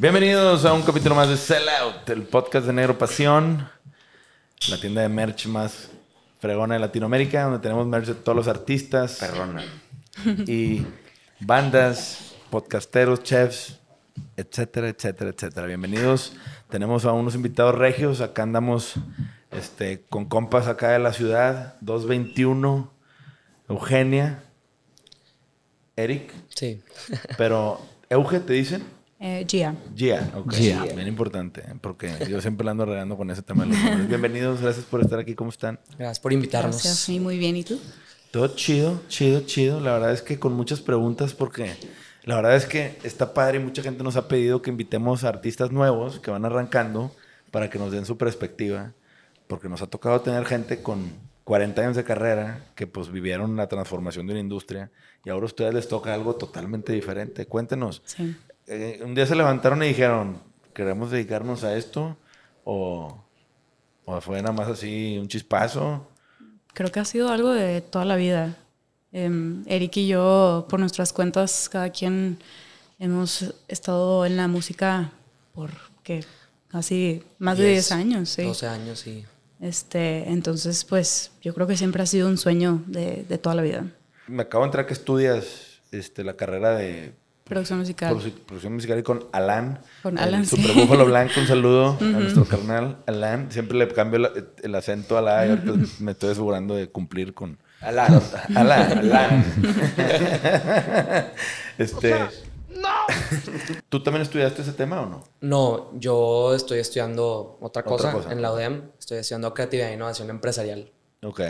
Bienvenidos a un capítulo más de Sell Out, el podcast de Negro Pasión, la tienda de merch más fregona de Latinoamérica, donde tenemos merch de todos los artistas. Perrona. Y bandas, podcasteros, chefs, etcétera, etcétera, etcétera. Bienvenidos. Tenemos a unos invitados regios. Acá andamos este, con compas acá de la ciudad. 221, Eugenia, Eric. Sí. Pero, ¿Euge te dicen? Eh, Gia. Gia, ok. Gia. Bien importante, porque yo siempre la ando regando con ese tema de los nombres. Bienvenidos, gracias por estar aquí. ¿Cómo están? Gracias por invitarnos. Gracias. Sí, muy bien. ¿Y tú? Todo chido, chido, chido. La verdad es que con muchas preguntas porque la verdad es que está padre y mucha gente nos ha pedido que invitemos a artistas nuevos que van arrancando para que nos den su perspectiva. Porque nos ha tocado tener gente con 40 años de carrera que pues vivieron la transformación de una industria y ahora a ustedes les toca algo totalmente diferente. Cuéntenos, Sí. eh, un día se levantaron y dijeron, ¿queremos dedicarnos a esto? ¿O, o fue nada más así un chispazo? Creo que ha sido algo de toda la vida. Em, Eric y yo, por nuestras cuentas, cada quien hemos estado en la música por ¿qué? casi más de 10 años. Sí. 12 años, sí. Este, entonces, pues yo creo que siempre ha sido un sueño de, de toda la vida. Me acabo de entrar que estudias este, la carrera de Producción musical. produ- producción musical y con Alan. Con el Alan, Super sí. Búfalo Blanco, un saludo a nuestro carnal Alan. Siempre le cambio la- el acento a la A y ahorita me estoy asegurando de cumplir con Alan. Alan. Alan. este, ¿Tú también estudiaste ese tema o no? No, yo estoy estudiando otra cosa, Otra cosa. en la UDEM. Estoy estudiando creatividad e innovación empresarial. Ok.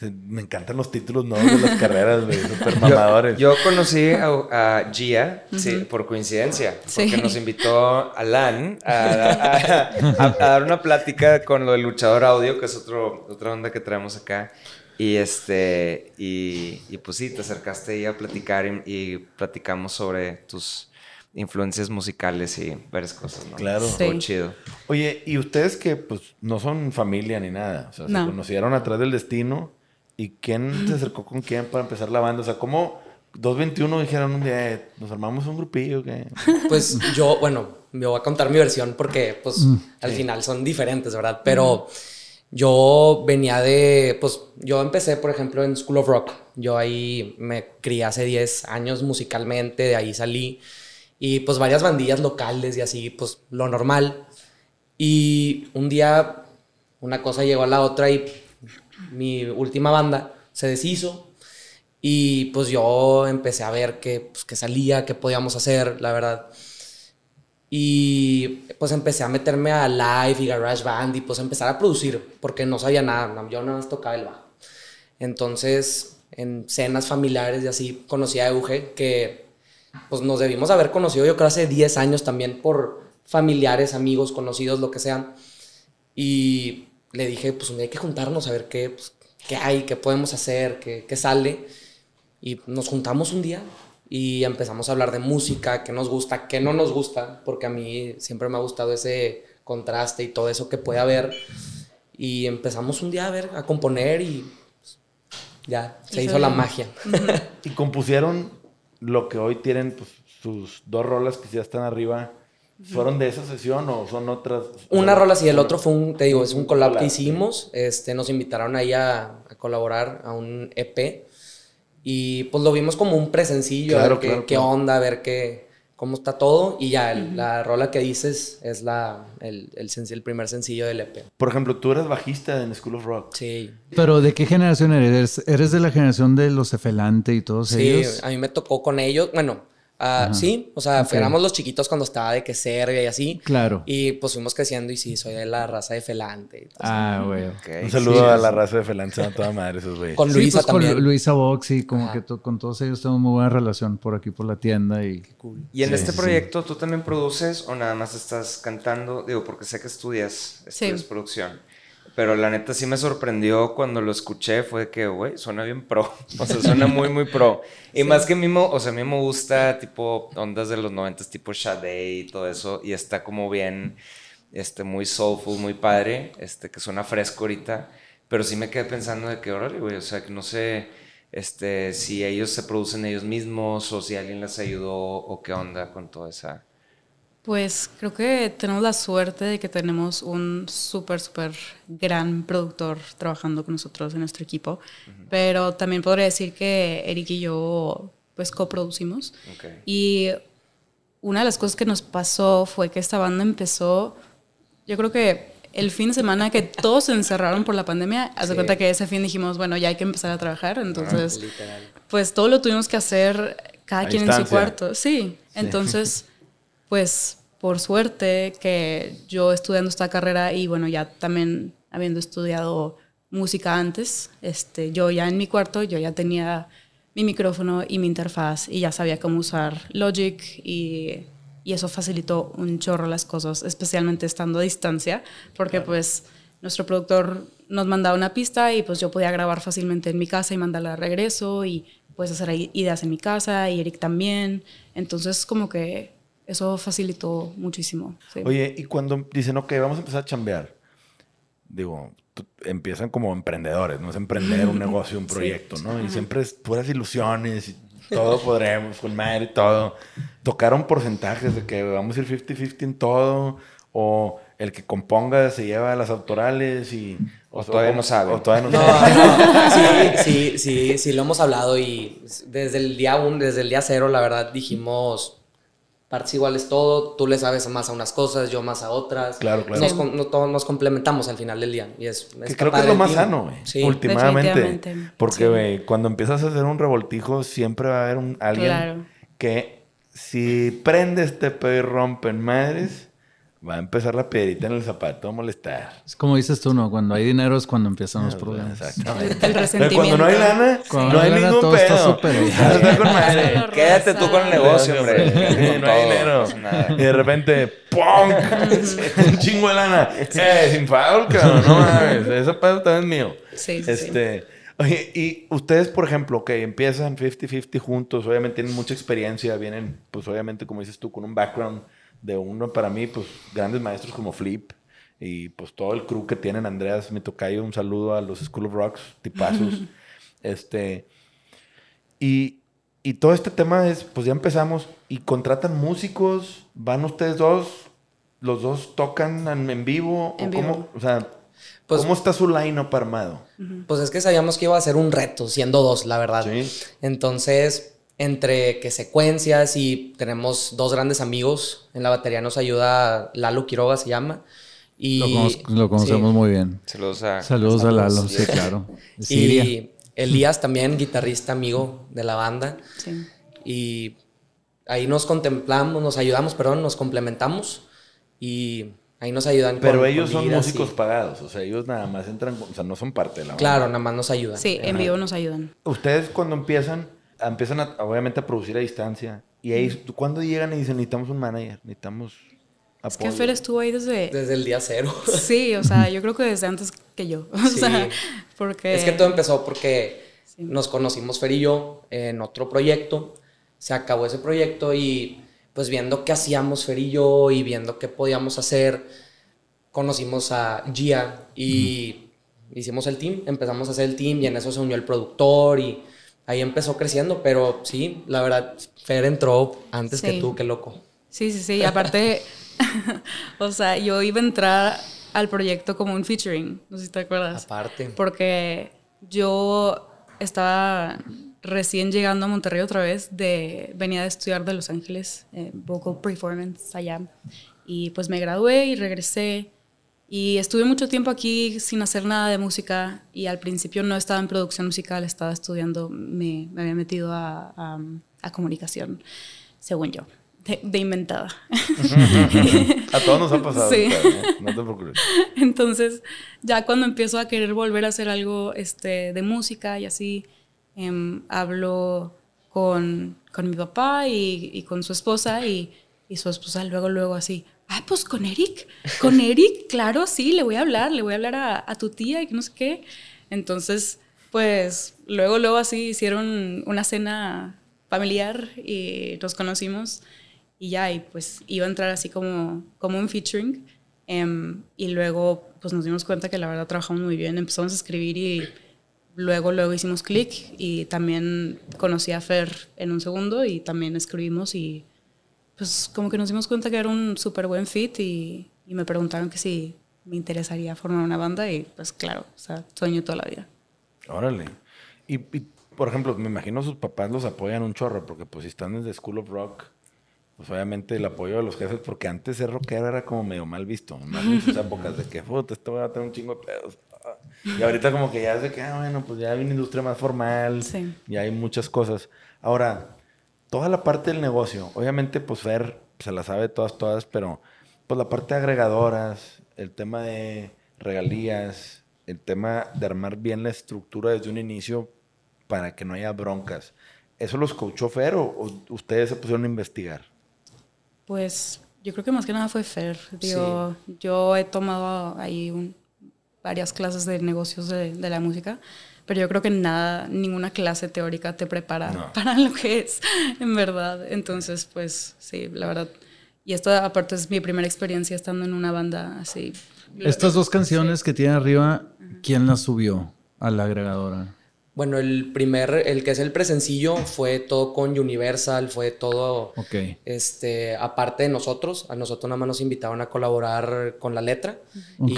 Me encantan los títulos nuevos de las carreras, güey. Super mamadores. Yo conocí a, a Gia sí, por coincidencia, porque Sí. nos invitó Alan a, a- a- a dar una plática con lo del luchador audio, que es otro, otra onda que traemos acá. Y este, y, y pues sí, te acercaste ahí a platicar y, y platicamos sobre tus influencias musicales y varias cosas, ¿no? Claro. Sí. chido. Oye, y ustedes que pues no son familia ni nada, o sea, se No. conocieron atrás del destino y quién se acercó con quién para empezar la banda, o sea, ¿cómo 221 dijeron un día, "Eh, nos armamos un grupillo que Pues yo, bueno, me voy a contar mi versión porque pues al final son diferentes, ¿verdad? Pero yo venía de, pues yo empecé, por ejemplo, en School of Rock. Yo ahí me crié hace 10 años musicalmente, de ahí salí. Y pues varias bandillas locales y así, pues lo normal. Y un día una cosa llegó a la otra y mi última banda se deshizo. Y pues yo empecé a ver qué pues, qué salía, qué podíamos hacer, la verdad. Y pues empecé a meterme a live y garage band y pues empezar a producir, porque no sabía nada, yo nada más tocaba el bajo. Entonces, en cenas familiares y así, conocí a Euge, que pues nos debimos haber conocido yo creo hace 10 años también por familiares, amigos, conocidos, lo que sea. Y le dije, pues hay que juntarnos a ver qué, pues, qué hay, qué podemos hacer, qué, qué sale. Y nos juntamos un día y empezamos a hablar de música, qué nos gusta, qué no nos gusta, porque a mí siempre me ha gustado ese contraste y todo eso que puede haber. Y empezamos un día a ver, a componer y pues, ya, se Y hizo la bien. magia. y compusieron lo que hoy tienen pues, sus dos rolas que ya están arriba. ¿Fueron de esa sesión o son otras? Una rola sí, el otro fue un, te digo, es un collab collab, que hicimos. Este, nos invitaron ahí a, a colaborar a un EP. Y pues lo vimos como un presencillo, a Claro, ver qué, claro, qué claro. onda, a ver qué, cómo está todo. Y ya, el- la rola que dices es la, el, el, el primer sencillo del EP. Por ejemplo, tú eras bajista en School of Rock. Sí, Pero ¿de qué generación eres? ¿Eres de la generación de los Efelante y todos sí, ellos? a mí me tocó con ellos. Bueno, ah, sí, o sea, Ok. éramos los chiquitos cuando estaba de que Serbia y así. Claro. Y pues fuimos creciendo y sí, soy de la raza de Felante. y todo eso. Ah, güey. Ok. Un saludo Sí, a sí. la raza de Felanza, a toda madre esos güeyes. Con Sí, Luisa pues, con también. Lu- Luisa Vox y como Ajá. que to- con todos ellos tengo muy buena relación por aquí por la tienda y ¿Y en Sí, este sí. proyecto tú también produces o nada más estás cantando? Digo, porque sé que estudias, estudias Sí. producción. Pero la neta sí me sorprendió cuando lo escuché, fue que, güey, suena bien pro. O sea, suena muy, muy pro. Y más que mí, o sea, a mí me gusta tipo ondas de los 90 tipo Sade y todo eso. Y está como bien, este, muy soulful, muy padre, este, que suena fresco ahorita. Pero sí me quedé pensando de que, órale, güey, o sea, que no sé este, si ellos se producen ellos mismos o si alguien les ayudó o qué onda con toda esa pues creo que tenemos la suerte de que tenemos un súper, súper gran productor trabajando con nosotros en nuestro equipo, pero también podría decir que Eric y yo pues coproducimos. Y una de las cosas que nos pasó fue que esta banda empezó, yo creo que el fin de semana que todos se encerraron por la pandemia, hace cuenta que ese fin dijimos, bueno, ya hay que empezar a trabajar, entonces, pues todo lo tuvimos que hacer cada quien en su cuarto. Sí, entonces, pues por suerte que yo estudiando esta carrera y bueno, ya también habiendo estudiado música antes, este, yo ya en mi cuarto, yo ya tenía mi micrófono y mi interfaz y ya sabía cómo usar Logic y, y eso facilitó un chorro las cosas, especialmente estando a distancia, porque pues nuestro productor nos mandaba una pista y pues yo podía grabar fácilmente en mi casa y mandarla de regreso y pues hacer ideas en mi casa y Eric también. Entonces como que eso facilitó muchísimo. Oye, y cuando dicen, ok, vamos a empezar a chambear, digo, empiezan como emprendedores, ¿no? Es emprender un negocio, un proyecto, ¿no? Y siempre es puras ilusiones y todo podremos, con madre y todo. Tocaron porcentajes de que vamos a ir 50-50 en todo, o el que componga se lleva las autorales y... O, todavía no sabe. O todavía no, sabe. Sí, sí, sí, sí, lo hemos hablado y desde el día uno, desde el día cero, la verdad, dijimos partes iguales todo, tú le sabes más a unas cosas, yo más a otras. Claro, claro. Nos, nos complementamos al final del día. Y es, que creo que es lo más sano, güey. Sí. Últimamente. Porque, güey, cuando empiezas a hacer un revoltijo, siempre va a haber un, alguien que si prende este pedo y rompen madres va a empezar la piedrita en el zapato a molestar. Es como dices tú, ¿no? Cuando hay dinero es cuando empiezan los problemas. Exactamente. El resentimiento. cuando no hay lana, no hay ningún todo pedo. Está súper Quédate tú con el negocio, hombre. no hay dinero. Y de repente, ¡pum! Un chingo de lana. Eh, sin foul, cabrón. No mames. Ese pedo también es mío. Sí, sí. Este... Oye, y ustedes, por ejemplo, que empiezan 50-50 juntos, obviamente tienen mucha experiencia, vienen, pues obviamente, como dices tú, con un background de uno, para mí, pues grandes maestros como Flip y pues todo el crew que tienen, Andreas, me toca un saludo a los School of Rocks, tipazos. este, y, y todo este tema es, pues ya empezamos y contratan músicos, van ustedes dos, los dos tocan en, vivo, en o Cómo, o sea, pues, ¿cómo está su line-up armado? Pues es que sabíamos que iba a ser un reto, siendo dos, la verdad. Entonces, entre que secuencias y tenemos dos grandes amigos. En la batería nos ayuda Lalo Quiroga, se llama. Y, lo, conocemos muy bien. Saludos a, saludos, a Lalo, sí, claro. y Elías también, guitarrista amigo de la banda. Sí. Y ahí nos contemplamos, nos ayudamos, perdón, nos complementamos y ahí nos ayudan. Pero ellos son músicos pagados, o sea, ellos nada más entran, o sea, no son parte de la banda. Claro, nada más nos ayudan. Sí, en vivo nos ayudan. Ustedes cuando empiezan empiezan obviamente a producir a distancia. Y ahí, ¿cuándo llegan y dicen, necesitamos un manager, necesitamos apoyo? Es que Fer estuvo ahí desde... Desde el día cero. Sí, o sea, yo creo que desde antes que yo. O sea, porque... Es que todo empezó porque nos conocimos Fer y yo en otro proyecto. Se acabó ese proyecto y pues viendo qué hacíamos Fer y yo y viendo qué podíamos hacer, conocimos a Gia y hicimos el team, empezamos a hacer el team y en eso se unió el productor y ahí empezó creciendo, pero sí, la verdad, Fer entró antes que tú, qué loco. Sí, sí, sí, aparte, o sea, yo iba a entrar al proyecto como un featuring, no sé si te acuerdas. Aparte. Porque yo estaba recién llegando a Monterrey otra vez, de, venía de estudiar de Los Ángeles, eh, vocal performance allá, y pues me gradué y regresé y estuve mucho tiempo aquí sin hacer nada de música y al principio no estaba en producción musical, estaba estudiando, me, me había metido a, a, comunicación, según yo, de, inventada. a todos nos ha pasado, sí. no te preocupes. Entonces, ya cuando empiezo a querer volver a hacer algo este, de música y así, em, hablo con, con, mi papá y, y, con su esposa y Y su esposa luego, luego así, ah, pues con Eric, con Eric, claro, sí, le voy a hablar, le voy a hablar a, a tu tía y que no sé qué. Entonces, pues luego, luego así hicieron una cena familiar y nos conocimos y ya, y pues iba a entrar así como, como un featuring. em, y luego pues nos dimos cuenta que la verdad trabajamos muy bien, empezamos a escribir y luego, luego hicimos clic y también conocí a Fer en un segundo y también escribimos y pues como que nos dimos cuenta que era un súper buen fit y, y me preguntaron que si me interesaría formar una banda y pues claro, o sea, sueño toda la vida. Órale. Y, y, por ejemplo, me imagino sus papás los apoyan un chorro, porque pues si están desde School of Rock, pues obviamente el apoyo de los jefes, porque antes ser rockero era como medio mal visto, más en sus épocas de que, puta, esto va a tener un chingo de pedos. Y ahorita como que ya es de que, ah, bueno, pues ya hay una industria más formal, Sí. ya hay muchas cosas. Ahora, toda la parte del negocio, obviamente pues Fer se la sabe todas, todas, pero pues la parte de agregadoras, el tema de regalías, el tema de armar bien la estructura desde un inicio para que no haya broncas. ¿Eso los coachó Fer o, o ustedes se pusieron a investigar? Pues yo creo que más que nada fue Fer. Digo, yo he tomado ahí un- varias clases de negocios de, de la música, pero yo creo que nada, ninguna clase teórica te prepara No. para lo que es, en verdad. Entonces, pues sí, la verdad. Y esto aparte es mi primera experiencia estando en una banda así. Estas dos canciones que tiene arriba, ¿quién las subió a la agregadora? Bueno, el primer, el que es el presencillo fue todo con Universal, fue todo, Ok. este, aparte de nosotros, a nosotros nada más nos invitaron a colaborar con la letra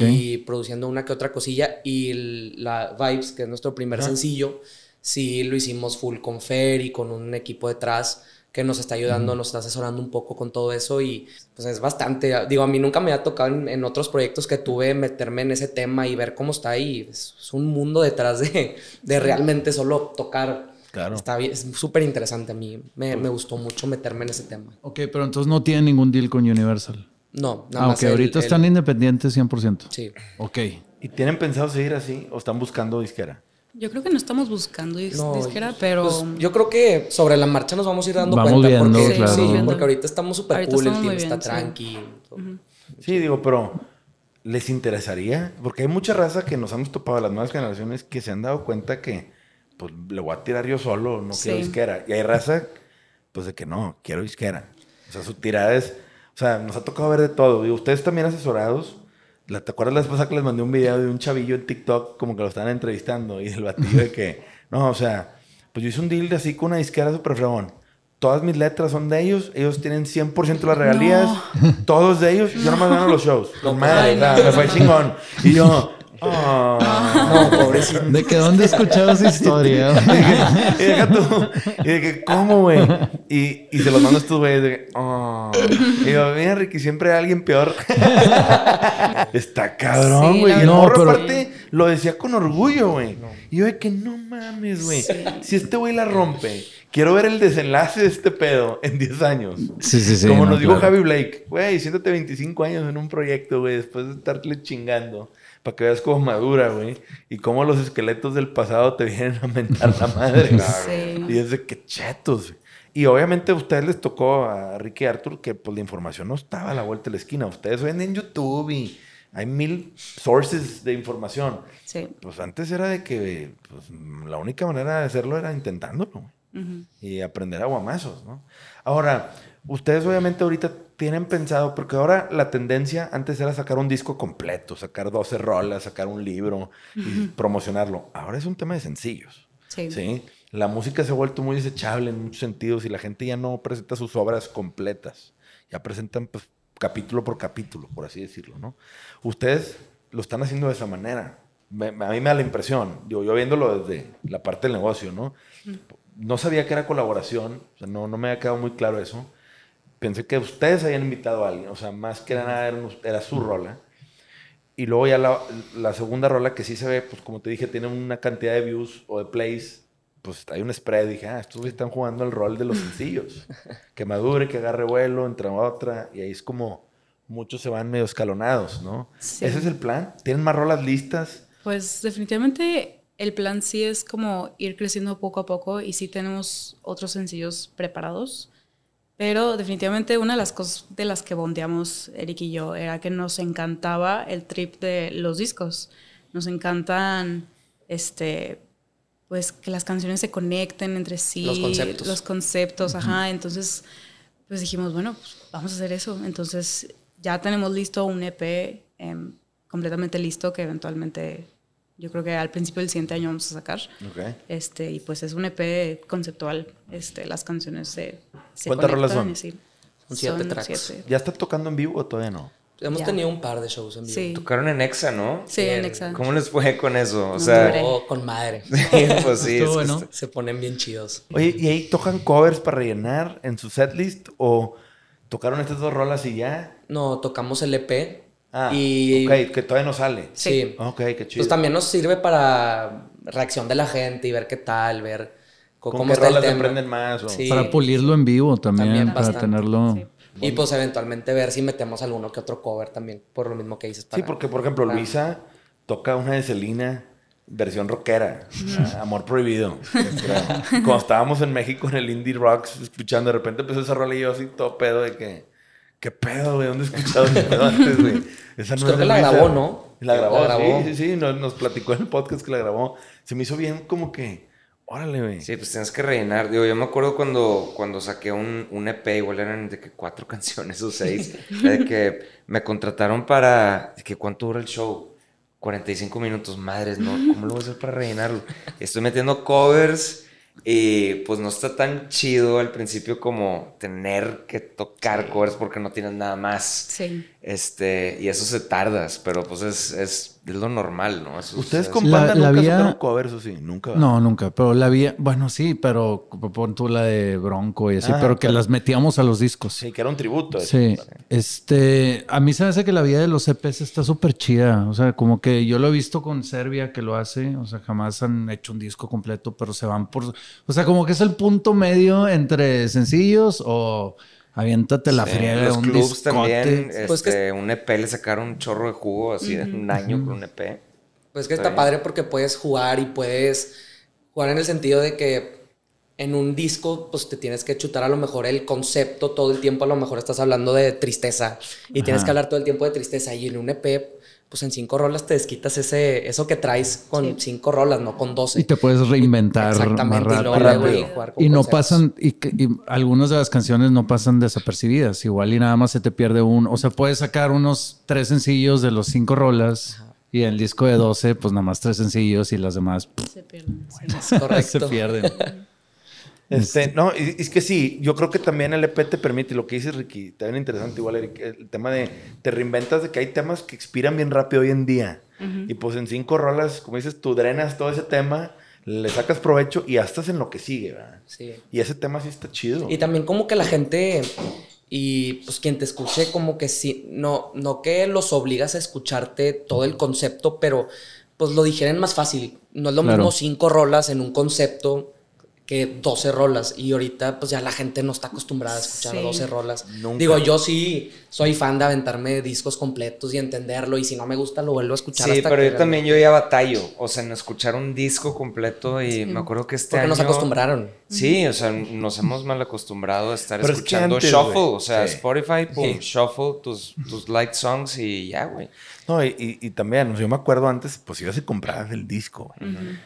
y produciendo una que otra cosilla y el- la Vibes, que es nuestro primer sencillo, sí lo hicimos full con Fer y con un equipo detrás que nos está ayudando, nos está asesorando un poco con todo eso y pues es bastante, digo, a mí nunca me ha tocado en, en otros proyectos que tuve meterme en ese tema y ver cómo está ahí, es, es un mundo detrás de, de realmente solo tocar. Claro. Está bien, es súper interesante a mí, me, me gustó mucho meterme en ese tema. Ok, pero entonces no tienen ningún deal con Universal. No, nada Ah, más ok, el- ahorita el- están independientes 100%. Sí. Ok. ¿Y tienen pensado seguir así o están buscando disquera? Yo creo que no estamos buscando dis- No, disquera, pero pues, yo creo que sobre la marcha nos vamos a ir dando Vamos cuenta. viendo, porque, claro. sí, porque ahorita estamos súper cool, el team está bien, sí. tranqui. todo. Sí, digo, pero ¿les interesaría? Porque hay mucha raza que nos hemos topado, las nuevas generaciones, que se han dado cuenta que, pues, le voy a tirar yo solo, no quiero Sí. disquera. Y hay raza, pues, de que no, quiero disquera. O sea, su tirada es... O sea, nos ha tocado ver de todo. Digo, ustedes también asesorados. La- ¿Te acuerdas la vez pasada que les mandé un video de un chavillo en TikTok como que lo estaban entrevistando? Y el batillo de que... No, o sea, pues yo hice un deal de así con una disquera súper fregón. Todas mis letras son de ellos. Ellos tienen 100% las regalías. Todos de ellos. Yo nomás gano los shows. Con madre. Ay, o sea, no. me fue chingón. Y yo... No, pobrecito. ¿De que dónde he escuchado esa historia? Y deja tú. Y dije, ¿cómo, güey? Y, y se los mando a estos güeyes de que, "Ah". Y yo, mira, Ricky, siempre hay alguien peor. Está cabrón, güey. y el verdad. morro, No, pero- aparte, lo decía con orgullo, güey. Y yo de que, no mames, güey. Si este güey la rompe, quiero ver el desenlace de este pedo en 10 años. Sí, sí, sí. Como no, nos dijo claro. Javi Blake, güey, siéntate 25 años en un proyecto, güey, después de estarle chingando, para que veas cómo madura, güey, y cómo los esqueletos del pasado te vienen a mentar la madre. Sí. Y es de que chetos, güey. Y obviamente a ustedes les tocó a Ricky y Arthur que pues la información no estaba a la vuelta de la esquina. Ustedes ven en YouTube y hay mil sources de información. sí. Pues antes era de que pues, la única manera de hacerlo era intentándolo, güey Ujú. y aprender a guamazos, ¿no? Ahora, ustedes obviamente ahorita tienen pensado, porque ahora la tendencia antes era sacar un disco completo, sacar 12 rolas, sacar un libro y promocionarlo. Ahora es un tema de sencillos, Sí. ¿sí? La música se ha vuelto muy desechable en muchos sentidos y la gente ya no presenta sus obras completas. Ya presentan pues, capítulo por capítulo, por así decirlo, ¿no? Ustedes lo están haciendo de esa manera. Me- a mí me da la impresión, digo, yo viéndolo desde la parte del negocio, ¿no? No sabía que era colaboración, o sea, no, no me había quedado muy claro eso. Pensé que ustedes habían invitado a alguien, o sea, más que nada era, era su rola. Y luego ya la, la segunda rola que sí se ve, pues como te dije, tiene una cantidad de views o de plays, pues hay un spread. Dije, ah, estos están jugando el rol de los sencillos. que madure, que agarre vuelo, entre otra. Y ahí es como muchos se van medio escalonados, ¿no? Sí. Ese es el plan. ¿Tienen más rolas listas? Pues definitivamente el plan sí es como ir creciendo poco a poco y sí tenemos otros sencillos preparados, Pero definitivamente una de las cosas de las que bondeamos Eric y yo era que nos encantaba el trip de los discos. Nos encantan, este, pues que las canciones se conecten entre sí. Los conceptos. Los conceptos, ajá. Entonces, pues dijimos, bueno, pues vamos a hacer eso. Entonces ya tenemos listo un EP em, completamente listo que eventualmente yo creo que al principio del siguiente año vamos a sacar. Ok. Este, y pues es un EP conceptual. Este, las canciones se, se ¿Cuántas rolas son? y sí. Son siete tracks. siete. ¿Ya está tocando en vivo o todavía no? Hemos Ya. tenido un par de shows en vivo. Sí, Tocaron en Exa, ¿no? sí, en Exa. ¿Cómo les fue con eso? O No, sea. Oh, con madre. sí, pues sí. Estuvo es que bueno. está- Se ponen bien chidos. Oye, ¿y ahí tocan covers para rellenar en su setlist o tocaron estas dos rolas y ya? No, tocamos el EP. Ah, y ok, que todavía no sale. sí. Ok, qué chido. Pues también nos sirve para reacción de la gente y ver qué tal, ver co- ¿Con cómo qué está el tema. aprenden más? o- Sí. Para pulirlo en vivo también, También para bastante. tenerlo. Sí. Y pues eventualmente ver si metemos alguno que otro cover también, por lo mismo que dices. Sí, para- porque por ejemplo para- Luisa toca una de Selena versión rockera, Amor Prohibido. Cuando estábamos en México en el Indie Rocks escuchando, de repente empezó esa rola y yo así todo pedo de que, ¿qué pedo, güey? ¿Dónde he escuchado ese pedo antes, güey? Esa Pues no creo que la grabó, ¿no? La grabó, La grabó. sí, sí, sí, nos, nos platicó en el podcast que la grabó. Se me hizo bien como que, órale, güey. Sí, pues tienes que rellenar. Digo, yo me acuerdo cuando, cuando saqué un, un EP, igual eran de que cuatro canciones o seis, de que me contrataron para, de que cuánto dura el show. 45 minutos, madres, ¿no? ¿Cómo lo voy a hacer para rellenarlo? Estoy metiendo covers y pues no está tan chido al principio como tener que tocar covers porque no tienes nada más. Sí. Este, y eso se tardas, pero pues es, es, es lo normal, ¿no? Eso- ¿Ustedes es- con La- la vía- tocaron covers o sí? Nunca. No, nunca. Pero la vía, bueno, sí, pero pon tú la de Bronco y así, Ah, pero que las metíamos a los discos. Sí, que era un tributo. eso. Sí, este, a mí se me hace que la vida de los EPs está súper chida, o sea, como que yo lo he visto con Serbia que lo hace, o sea, jamás han hecho un disco completo, pero se van por, o sea, como que es el punto medio entre sencillos o aviéntate la Sí, friega de los un clubs discote. también, Pues que- este, un EP le sacaron un chorro de jugo así de un año con un EP. Pues que Está está bien. padre porque puedes jugar y puedes jugar en el sentido de que en un disco pues te tienes que chutar a lo mejor el concepto todo el tiempo, a lo mejor estás hablando de tristeza y tienes que hablar todo el tiempo de tristeza y en un EP pues en cinco rolas te desquitas ese, eso que traes con Sí. cinco rolas, no con doce. Y te puedes reinventar más Exactamente, y luego, y jugar con Y no pasan, y, que- y algunas de las canciones no pasan desapercibidas. Igual y nada más se te pierde un. O sea, puedes sacar unos tres sencillos de los cinco rolas. Y en el disco de 12, pues nada más tres sencillos y las demás pff, Se pierden. sí. Es correcto. se pierden. Este, no, y- y es que sí, yo creo que también el EP te permite, y lo que dices Ricky, también interesante igual, Eric, el tema de, te reinventas de que hay temas que expiran bien rápido hoy en día. Y pues en cinco rolas, como dices, tú drenas todo ese tema, le sacas provecho y estás en lo que sigue, ¿verdad? Sí. Y ese tema sí está chido. Y también como que la gente y pues quien te escuche como que sí, no, no que los obligas a escucharte todo el concepto, pero pues lo digieren más fácil. No es lo Claro. mismo cinco rolas en un concepto que 12 rolas. Y ahorita pues ya la gente no está acostumbrada a escuchar Sí. 12 rolas. Nunca. Digo, yo sí soy fan de aventarme discos completos y entenderlo y si no me gusta lo vuelvo a escuchar. Sí, hasta pero que yo también yo ya batallo, o sea, en escuchar un disco completo y Sí. me acuerdo que este Porque año... nos acostumbraron. Sí, o sea, nos hemos mal acostumbrado a estar Pero es que escuchando antes, shuffle, o sea, Sí. Spotify, pum, Sí. shuffle, tus, tus light songs y ya, güey. No, y, y- y también, yo me acuerdo antes, pues ibas y comprabas el disco,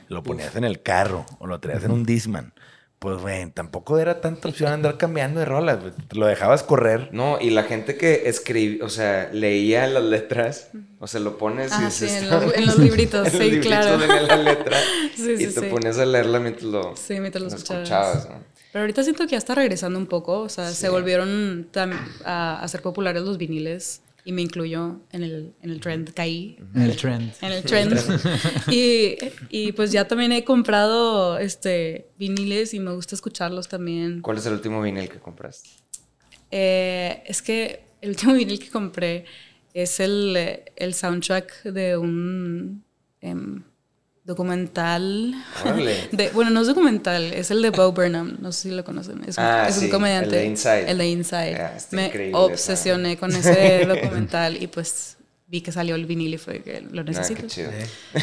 lo ponías en el carro o lo traías en un Disman. Pues, güey, tampoco era tanta opción andar cambiando de rolas, Lo dejabas correr. No, y la gente que escribía, o sea, leía las letras, o sea, lo pones y Ah, dices, sí, en los- en los libritos, en los sí, libritos claro. venía la letra Sí, y te sí. ponías a leerla mientras lo, Sí, mientras lo lo escuchabas. escuchabas, ¿no? Pero ahorita siento que ya está regresando un poco. O sea, se volvieron a, a ser populares los viniles. Y me incluyo en el, en el trend. Caí El trend. en el trend. y, y pues ya también he comprado este viniles y me gusta escucharlos también. ¿Cuál es el último vinil que compraste? Eh, es que el último vinil que compré es el, el soundtrack de un em, documental. De, bueno, no es documental, es el de Bo Burnham. No sé si lo conocen. Es un, Ah, es un sí, comediante. el de Inside. El de Inside. Ah, Me increíble obsesioné con ese documental y pues vi que salió el vinil y fue que lo Ah, necesito. qué chido.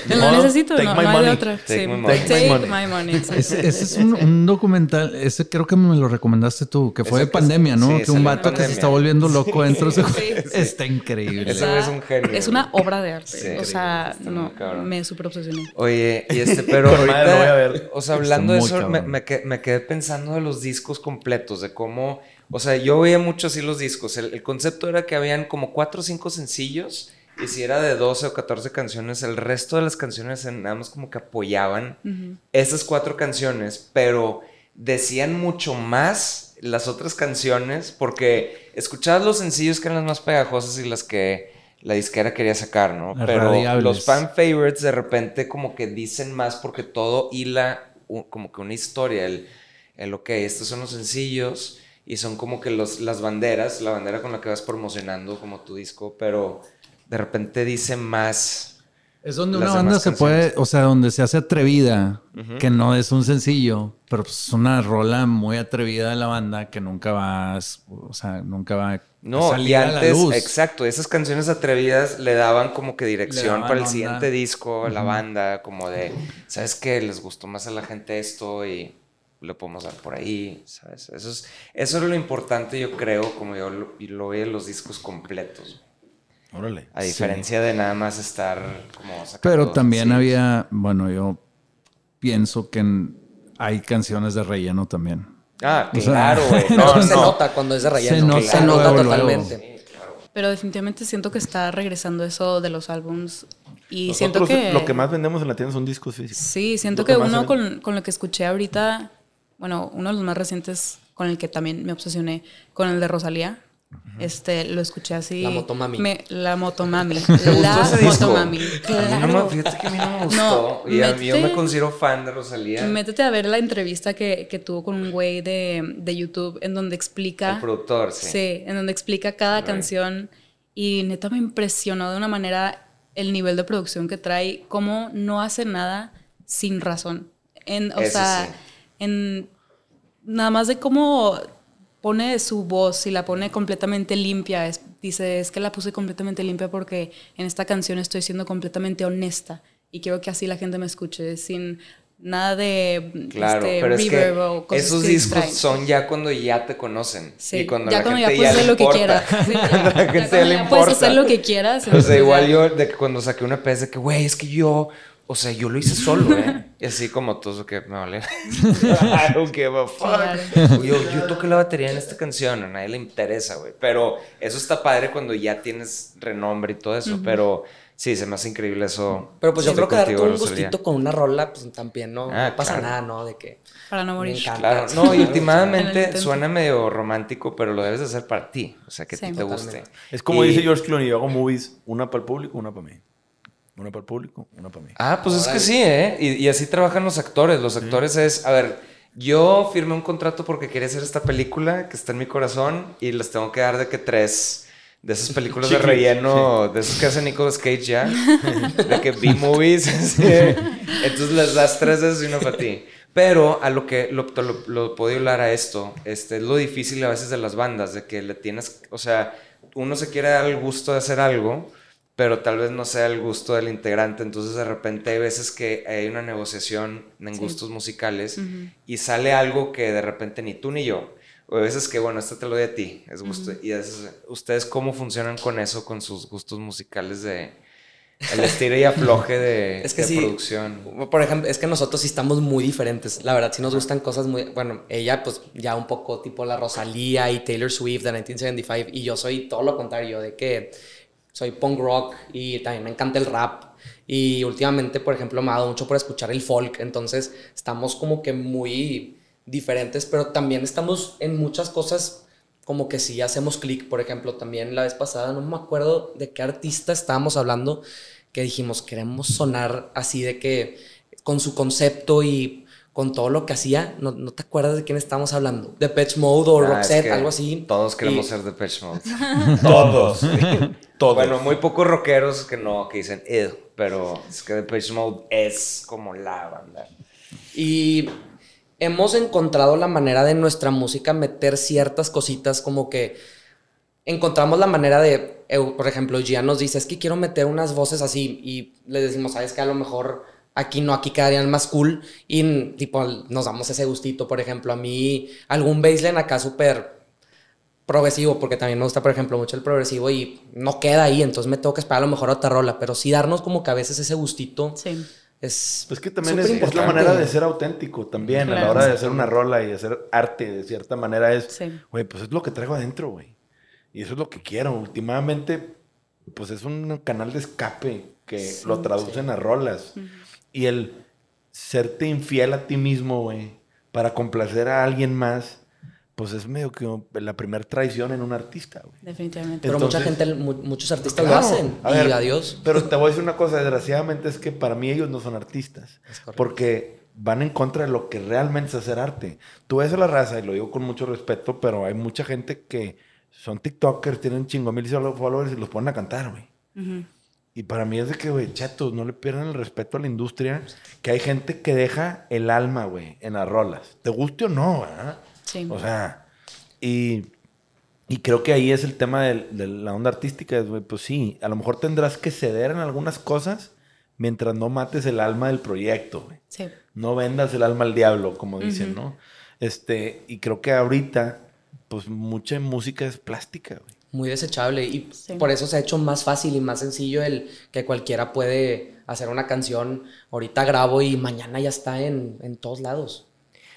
lo necesito, take no, my no hay de money. otra. Take Sí. my money. Take, my money. my money, exacto. Ese, ese es un, un documental, ese creo que me lo recomendaste tú, que fue Ese de que- pandemia, ¿no? sí, que un vato que se está volviendo loco dentro de su... Sí, sí. Está increíble. Ese es un genio, Es una obra de arte. Sí, o sea, no, me super obsesioné. Oye, y este, pero ahorita, lo voy a ver. o sea, hablando de eso, me, me me quedé pensando de los discos completos, de cómo, o sea, yo veía mucho así los discos. El, el concepto era que habían como cuatro o cinco sencillos, y si era de 12 o 14 canciones, el resto de las canciones nada más como que apoyaban esas cuatro canciones, pero decían mucho más las otras canciones, porque escuchabas los sencillos que eran las más pegajosas y las que la disquera quería sacar, ¿no? Pero radiables. los fan favorites de repente como que dicen más porque todo hila como que una historia, el, el ok, estos son los sencillos y son como que los, las banderas, la bandera con la que vas promocionando como tu disco, pero de repente dice más... Es donde una banda se puede, o sea, donde se hace atrevida, que no es un sencillo, pero pues es una rola muy atrevida de la banda que nunca va, o sea, nunca va a No, salir y a la antes, luz. exacto, esas canciones atrevidas le daban como que dirección para el onda. siguiente disco, la banda, como de, ¿sabes qué? Les gustó más a la gente esto y lo podemos dar por ahí, ¿sabes? Eso es, eso es lo importante, yo creo, como yo lo, lo veo en los discos completos, Órale. a diferencia de nada más estar como... sacando Pero también había, bueno, yo pienso que en- hay canciones de relleno también. Ah, O sea, claro, güey. No, No, se no. nota cuando es de relleno. Se nota se nota luego, luego. totalmente. Pero definitivamente siento que está regresando eso de los álbums. Y Nosotros siento que. lo que más vendemos en la tienda son discos físicos. Sí, siento Lo que, que uno con, con lo que escuché ahorita, bueno, uno de los más recientes con el que también me obsesioné, con el de Rosalía. Este, lo escuché así. La Motomami. me- la motomami. ¿Te la gustó ese disco? motomami. A mí Claro. no me, fíjate que a mí no me gustó. No, y a mí yo me considero fan de Rosalía. Métete a ver la entrevista que, que tuvo con un güey de, de YouTube en donde explica. El productor, sí. Sí, en donde explica cada Right. canción. Y neta me impresionó de una manera el nivel de producción que trae, cómo no hace nada sin razón. En, o Eso sea, sí. en nada más de cómo pone su voz y la pone completamente limpia. Es- dice, es que la puse completamente limpia porque en esta canción estoy siendo completamente honesta y quiero que así la gente me escuche sin nada de Claro, este, pero es reverb que o cosas esos que discos distraen. son ya cuando ya te conocen. Sí, y cuando ya la cuando gente ya puedes hacer lo que importa. quieras. Sí, ya, la ya gente cuando le ya puedes importa. hacer lo que quieras. O sea, igual ya- yo, de que cuando saqué una PS de que, güey, es que yo, o sea, yo lo hice solo, ¿eh? Y así como todo eso que me vale. I don't give a fuck. Claro. Yo, yo toqué la batería en esta canción, a nadie le interesa, güey. Pero eso está padre cuando ya tienes renombre y todo eso. Pero sí, se me hace increíble eso. Pero pues yo creo que darte un Rosalía. gustito con una rola, pues también no, Ah, no pasa claro. nada, ¿no? De que Para no me morir. encanta. Claro, no, y últimamente suena medio romántico, pero lo debes de hacer para ti. O sea, que a Sí, ti te guste. Es como Y- dice George Clooney, yo hago movies, una para el público, una para mí. Una para el público, una para mí. Ah, pues es que sí, ¿eh? Y, y así trabajan los actores. Los actores es, a ver, yo firmé un contrato porque quería hacer esta película que está en mi corazón y les tengo que dar de que tres de esas películas de Chicles, relleno, de esos que hace Nicolas Cage ya, de que B-movies. sí. Entonces les das tres de esos y uno para ti. Pero a lo que lo, te lo, lo puedo hablar a esto, este, es lo difícil a veces de las bandas, de que le tienes, o sea, uno se quiere dar el gusto de hacer algo, pero tal vez no sea el gusto del integrante. Entonces, de repente hay veces que hay una negociación en Sí. gustos musicales y sale algo que de repente ni tú ni yo. O a veces que, bueno, este te lo doy a ti, es gusto. Y a veces, ¿ustedes cómo funcionan con eso, con sus gustos musicales de el estilo y afloje de, Es que de sí. producción? Por ejemplo, es que nosotros sí estamos muy diferentes. La verdad, sí nos gustan cosas muy. Bueno, ella, pues ya un poco tipo la Rosalía y Taylor Swift de 1975. Y yo soy todo lo contrario, de que soy punk rock y también me encanta el rap. Y últimamente, por ejemplo, me ha dado mucho por escuchar el folk. Entonces, estamos como que muy diferentes, pero también estamos en muchas cosas como que sí hacemos clic. Por ejemplo, también la vez pasada, no me acuerdo de qué artista estábamos hablando, que dijimos, queremos sonar así de que con su concepto y con todo lo que hacía, no, no te acuerdas de quién estábamos hablando, de Patch Mode o Ah, es Roxette, que algo así. Todos queremos Y- ser de Pitch Mode. Todos. Todos. Bueno, muy pocos rockeros que no, que dicen pero es que Depeche Mode es como la banda. Y hemos encontrado la manera de nuestra música meter ciertas cositas como que encontramos la manera de por ejemplo, Gian nos dice, es que quiero meter unas voces así y le decimos, sabes que a lo mejor aquí no, aquí quedarían más cool y tipo nos damos ese gustito, por ejemplo, a mí algún baseline acá súper progresivo, porque también me gusta, por ejemplo, mucho el progresivo y no queda ahí, entonces me tengo que esperar a lo mejor a otra rola, pero sí darnos como que a veces ese gustito Sí. es... Pues que también es, la manera de ser auténtico también. A la hora de hacer una rola y de hacer arte, de cierta manera, es, Sí. güey, pues es lo que traigo adentro, güey. Y eso es lo que quiero. Últimamente, pues es un canal de escape que Sí, lo traducen a rolas. Y el serte infiel a ti mismo, güey, para complacer a alguien más, pues es medio que la primera traición en un artista, güey. Definitivamente. Pero mucha gente, mu- muchos artistas Claro. lo hacen A y ver, adiós. Pero te voy a decir una cosa, desgraciadamente es que para mí ellos no son artistas. correcto. Porque van en contra de lo que realmente es hacer arte. Tú ves a la raza, y lo digo con mucho respeto, pero hay mucha gente que son TikTokers, tienen chingo mil followers y los ponen a cantar, güey. Ujú. Y para mí es de que, güey, chatos, no le pierdan el respeto a la industria, que hay gente que deja el alma, güey, en las rolas. Te guste o no, ¿verdad? Sí. O sea, y, y creo que ahí es el tema de, la onda artística, güey, pues sí, a lo mejor tendrás que ceder en algunas cosas mientras no mates el alma del proyecto, güey. Sí. No vendas el alma al diablo, como dicen, ¿no? Este, y creo que ahorita, pues mucha música es plástica, güey. Muy desechable y Sí. por eso se ha hecho más fácil y más sencillo el que cualquiera puede hacer una canción, ahorita grabo y mañana ya está en, en todos lados.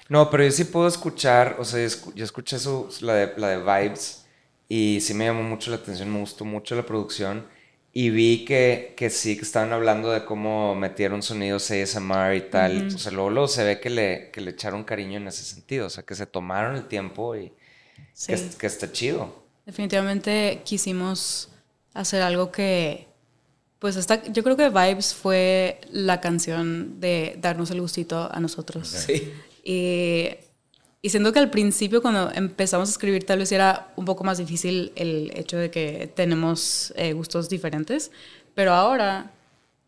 No, pero yo sí puedo escuchar, o sea, yo, escu- yo escuché su, la, de, la de Vibes y sí me llamó mucho la atención, me gustó mucho la producción y vi que, que sí, que estaban hablando de cómo metieron sonidos ASMR y tal. O sea, luego, luego se ve que le, que le echaron cariño en ese sentido, o sea, que se tomaron el tiempo y Sí. que, que está chido. Definitivamente quisimos hacer algo que, pues esta, yo creo que Vibes fue la canción de darnos el gustito a nosotros. Sí. Y, y siento que al principio cuando empezamos a escribir tal vez era un poco más difícil el hecho de que tenemos eh, gustos diferentes, pero ahora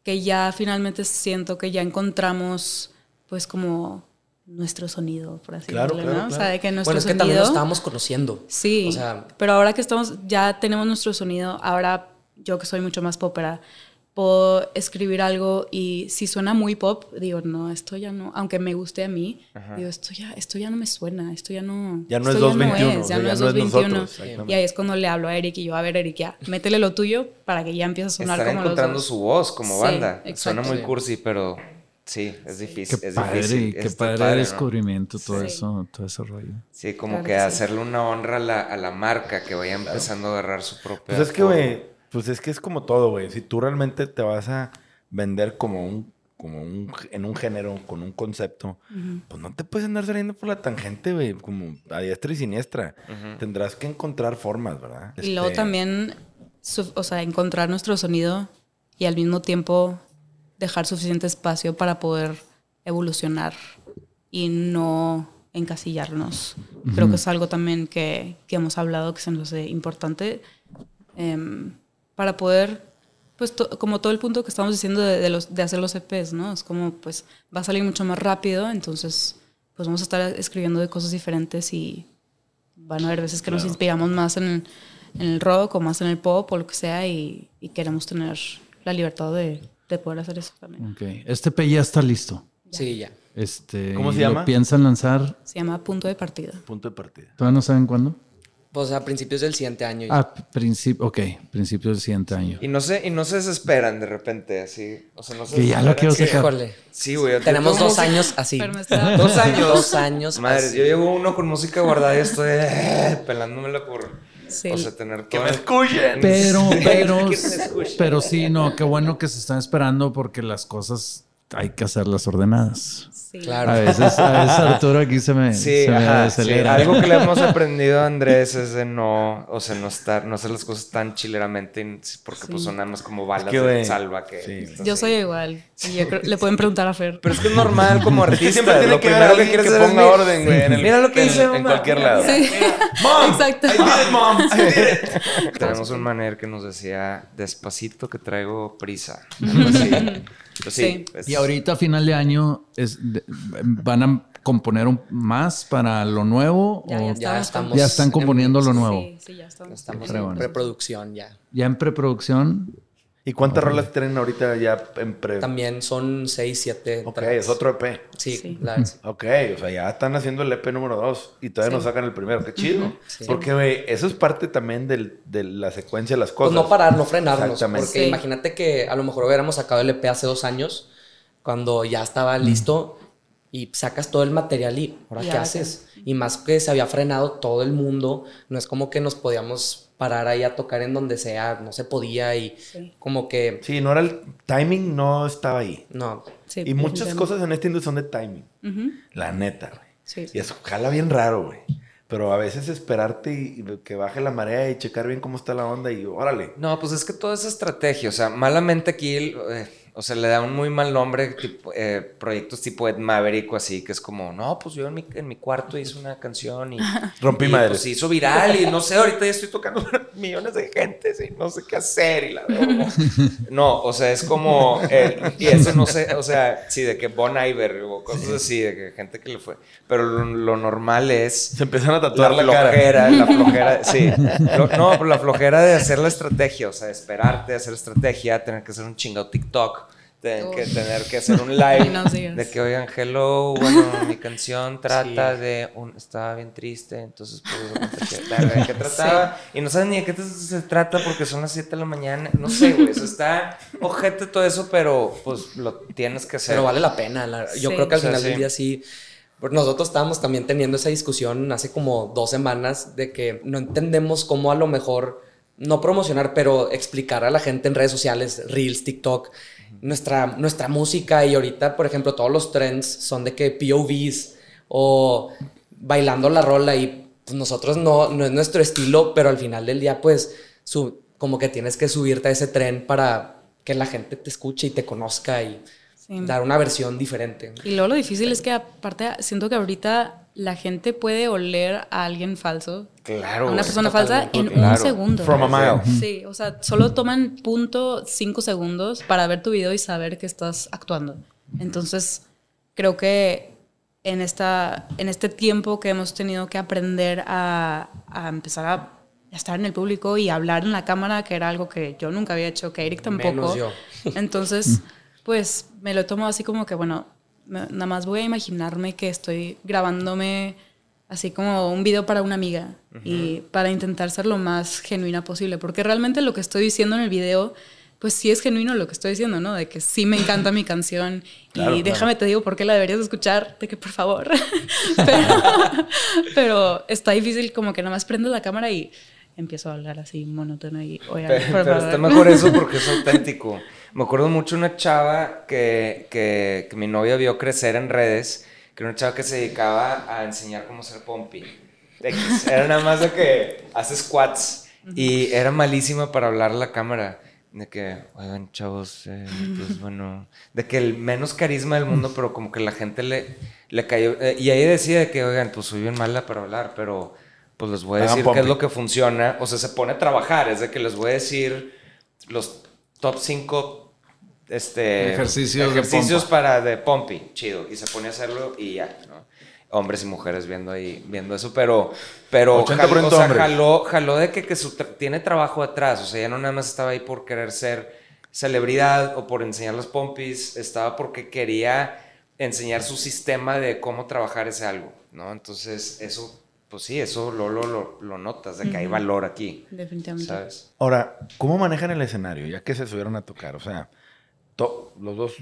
que ya finalmente siento que ya encontramos pues como nuestro sonido, por así Claro, decirlo, claro, ¿no? O claro. sea, de que nuestro Bueno, es que sonido... también lo estábamos conociendo. Sí, O sea, pero ahora que estamos, ya tenemos nuestro sonido, ahora yo que soy mucho más popera, puedo escribir algo y si suena muy pop, digo, no, esto ya no, aunque me guste a mí, digo, esto ya, esto ya no me suena, esto ya no... Ya no es esto 221, es, ya o no es no es 221. nosotros, exactamente. y ahí es cuando le hablo a Eric y yo, a ver, Eric, ya, métele lo tuyo para que ya empiece a sonar Están como los encontrando dos. su voz como Sí, banda. Suena exacto. muy cursi, pero sí, es difícil. Qué es padre, difícil. qué padre, padre, ¿no? descubrimiento, todo Sí. eso, todo ese rollo. Sí, como Claro que, que sí. hacerle una honra a la, a la marca que vaya empezando a agarrar su propia. Pues es que, güey, pues es que es como todo, güey. Si tú realmente te vas a vender como un, como un, en un género, con un concepto, pues no te puedes andar saliendo por la tangente, güey, como a diestra y siniestra. Tendrás que encontrar formas, ¿verdad? Y luego Este, también, su- o sea, encontrar nuestro sonido y al mismo tiempo dejar suficiente espacio para poder evolucionar y no encasillarnos. Creo que es algo también que, que hemos hablado que se nos hace importante em, para poder, pues to- como todo el punto que estamos diciendo de, de los, de hacer los EPs, ¿no? Es como, pues va a salir mucho más rápido, entonces, pues vamos a estar escribiendo de cosas diferentes y van a haber veces que nos inspiramos más en, en el rock o más en el pop o lo que sea y, y queremos tener la libertad de, de poder hacer eso también. Ok, este P ya está listo. Sí, ya. Este, ¿Cómo se ¿lo llama? piensan lanzar? Se llama Punto de Partida. Punto de partida. ¿Todavía no saben cuándo? Pues a principios del siguiente año. Ah, principio, ok, principios del siguiente año. Y no se, y no se desesperan de repente, así. O sea, no se Que ya lo quiero Sí. sacar. Híjole. Sí, güey. Tenemos dos música- años así. Pero me está- Dos años. Dos años Madre, así. yo llevo uno con música guardada y estoy eh, pelándomela por. Sí. O sea, tener ¡Que me escuchen! Pero, pero, Que me escuchen. pero sí, no, qué bueno que se están esperando porque las cosas hay que hacerlas ordenadas. Sí. Claro. A veces, a veces Arturo aquí se me, Sí, se me ajá, sí. Algo que le hemos aprendido a Andrés es de no, o sea, no estar, no hacer las cosas tan chileramente, porque pues son nada más como balas que, de salva que. Yo soy igual. Y yo creo- le pueden preguntar a Fer. Pero es que es normal como artista. siempre tiene lo que primero que quieres que hacer es ponga orden, güey, en el- Mira lo que en- hice en cualquier lado. Sí. ¡Mom! Exacto. I did it, mom! I did it. Tenemos un maner que nos decía despacito que traigo prisa. Así. Pues sí. Y ahorita a final de año es de- van a componer un- más para lo nuevo Ya, o ya Ya estamos, estamos ya están en- componiendo lo nuevo. Sí, sí, ya estamos. Estamos en preproducción ya. Ya en preproducción. ¿Y cuántas rolas tienen ahorita ya en pre? También son 6, 7. Ok, es otro EP. Sí, Sí. la. Ok, o sea, ya están haciendo el EP número 2 y todavía no Sí. sacan el primero. Qué chido. Sí. Porque, güey, eso es parte también del- de la secuencia de las Pues cosas. no parar, no frenarnos. Exactamente. Porque Sí. imagínate que a lo mejor hubiéramos sacado el EP hace dos años, cuando ya estaba listo, y sacas todo el material y ahora Y qué ahora haces. Y más que se había frenado todo el mundo, no es como que nos podíamos parar ahí a tocar en donde sea, no se podía y Sí. como que Sí, no era el timing, no estaba ahí. no. Sí, y muchas cosas en esta industria son de timing. Ujú. La neta, güey. Sí. Y eso jala bien raro, güey. Pero a veces esperarte y, y que baje la marea y checar bien cómo está la onda y órale. No, pues es que toda esa estrategia, o sea, malamente aquí, eh, o sea, le da un muy mal nombre, tipo, eh, proyectos tipo Ed Maverick o así, que es como, no, pues yo en mi, en mi cuarto hice una canción y... Rompí y, madres. Pues se hizo viral y no sé, ahorita ya estoy tocando millones de gente y no sé qué hacer y la veo. No, o sea, es como, eh, y eso no sé, o sea, sí, de que Bon Iver o cosas así, de que gente que le fue, pero lo, lo normal es Se empezaron a tatuar la la, cara. flojera, la flojera, sí. Lo- no, pero la flojera de hacer la estrategia, o sea, esperarte, hacer estrategia, tener que hacer un chingado TikTok, tener que, tener que hacer un live no de que, oigan, hello, bueno, mi canción trata de un, estaba bien triste, entonces, pues, ¿de qué, de qué trataba? Y no sabes ni de qué se trata porque son las 7 de la mañana, no sé, güey, eso está ojete todo eso, pero, pues, lo tienes que hacer. Pero vale la pena. la- Yo Sí. creo que al O sea, final sí. del día sí. nosotros estábamos también teniendo esa discusión hace como dos semanas de que no entendemos cómo a lo mejor no promocionar, pero explicar a la gente en redes sociales, Reels, TikTok, nuestra, nuestra música y ahorita, por ejemplo, todos los trends son de que POVs o bailando la rola y pues, nosotros no, no es nuestro estilo, pero al final del día pues su, como que tienes que subirte a ese tren para que la gente te escuche y te conozca y Sí. dar una versión diferente. Y luego lo difícil es que aparte siento que ahorita la gente puede oler a alguien falso, Claro. a una persona falsa en un segundo. From a mile. Sí, o sea, solo toman punto cinco segundos para ver tu video y saber que estás actuando. Entonces, creo que en, esta, en este tiempo que hemos tenido que aprender a, a empezar a estar en el público y hablar en la cámara, que era algo que yo nunca había hecho, que Eric tampoco. Menos yo. Entonces, pues me lo tomo así como que, bueno, nada más voy a imaginarme que estoy grabándome así como un video para una amiga y para intentar ser lo más genuina posible, porque realmente lo que estoy diciendo en el video, pues sí es genuino lo que estoy diciendo, ¿no? De que sí me encanta mi canción Claro, y claro. déjame te digo por qué la deberías escuchar, de que por favor. pero, pero está difícil como que nada más prendo la cámara y empiezo a hablar así monótono y oigan, Pero, por pero favor. está mejor eso porque es auténtico. Me acuerdo mucho una chava que, que, que mi novia vio crecer en redes, que era una chava que se dedicaba a enseñar cómo ser pompi. Era nada más de que hace squats y era malísima para hablar a la cámara. De que, oigan, chavos, eh, pues bueno, de que el menos carisma del mundo, pero como que la gente le, le cayó. eh, y ella decía de que, oigan, pues soy bien mala para hablar, pero pues les voy a Hagan decir qué es lo que funciona. O sea, se pone a trabajar, es de que les voy a decir los top 5 este, Ejercicios de ejercicios pompa. para de pompi, chido. Y se pone a hacerlo y ya, ¿no? Hombres y mujeres viendo ahí, viendo eso, pero, pero 80% jaló, o sea, jaló, jaló de que, que su tra- tiene trabajo atrás, o sea, ya no nada más estaba ahí por querer ser celebridad o por enseñar los pompis, estaba porque quería enseñar su sistema de cómo trabajar ese algo, ¿no? Entonces, eso, pues sí, eso lo, lo, lo, lo notas, de que hay valor aquí, Definitivamente. ¿sabes? Ahora, ¿cómo manejan el escenario? Ya que se subieron a tocar, o sea, to- los dos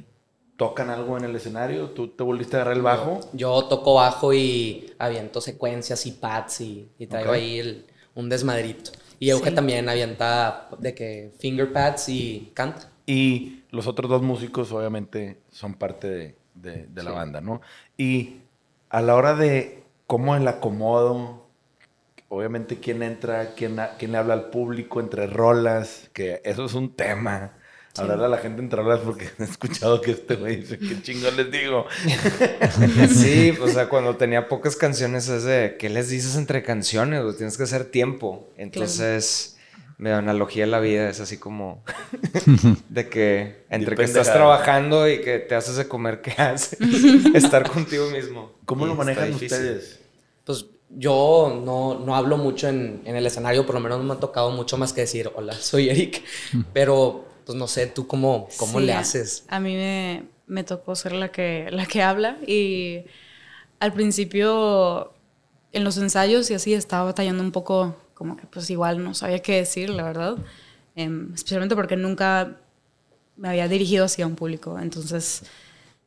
tocan algo en el escenario, tú te volviste a agarrar el bajo. Yo toco bajo y aviento secuencias y pads y, y traigo ahí el- un desmadrito. Y Euge Sí. también avienta de que finger pads y canta. Y los otros dos músicos, obviamente, son parte de, de- de la Sí. banda, ¿no? Y a la hora de cómo el acomodo, obviamente, quién entra, quién, quién le habla al público entre rolas, que eso es un tema. Hablarle a la gente entre rolas porque he escuchado que este güey dice, ¿qué chingón les digo? Sí, o sea, cuando tenía pocas canciones es de, ¿qué les dices entre canciones? güey? Tienes que hacer tiempo. Entonces, medio analogía de la vida. Es así como de que entre que estás trabajando y que te haces de comer, ¿qué haces? Estar contigo mismo. ¿Cómo Y lo manejan ustedes? Pues yo no, no hablo mucho en, en el escenario, por lo menos no me ha tocado mucho más que decir, hola, soy Eric. Pero, pues no sé, ¿tú cómo, cómo Sí, le haces? A mí me, me tocó ser la que, la que habla y al principio en los ensayos y así estaba batallando un poco, como que pues igual no sabía qué decir, la verdad. Em, especialmente porque nunca me había dirigido hacia un público. Entonces,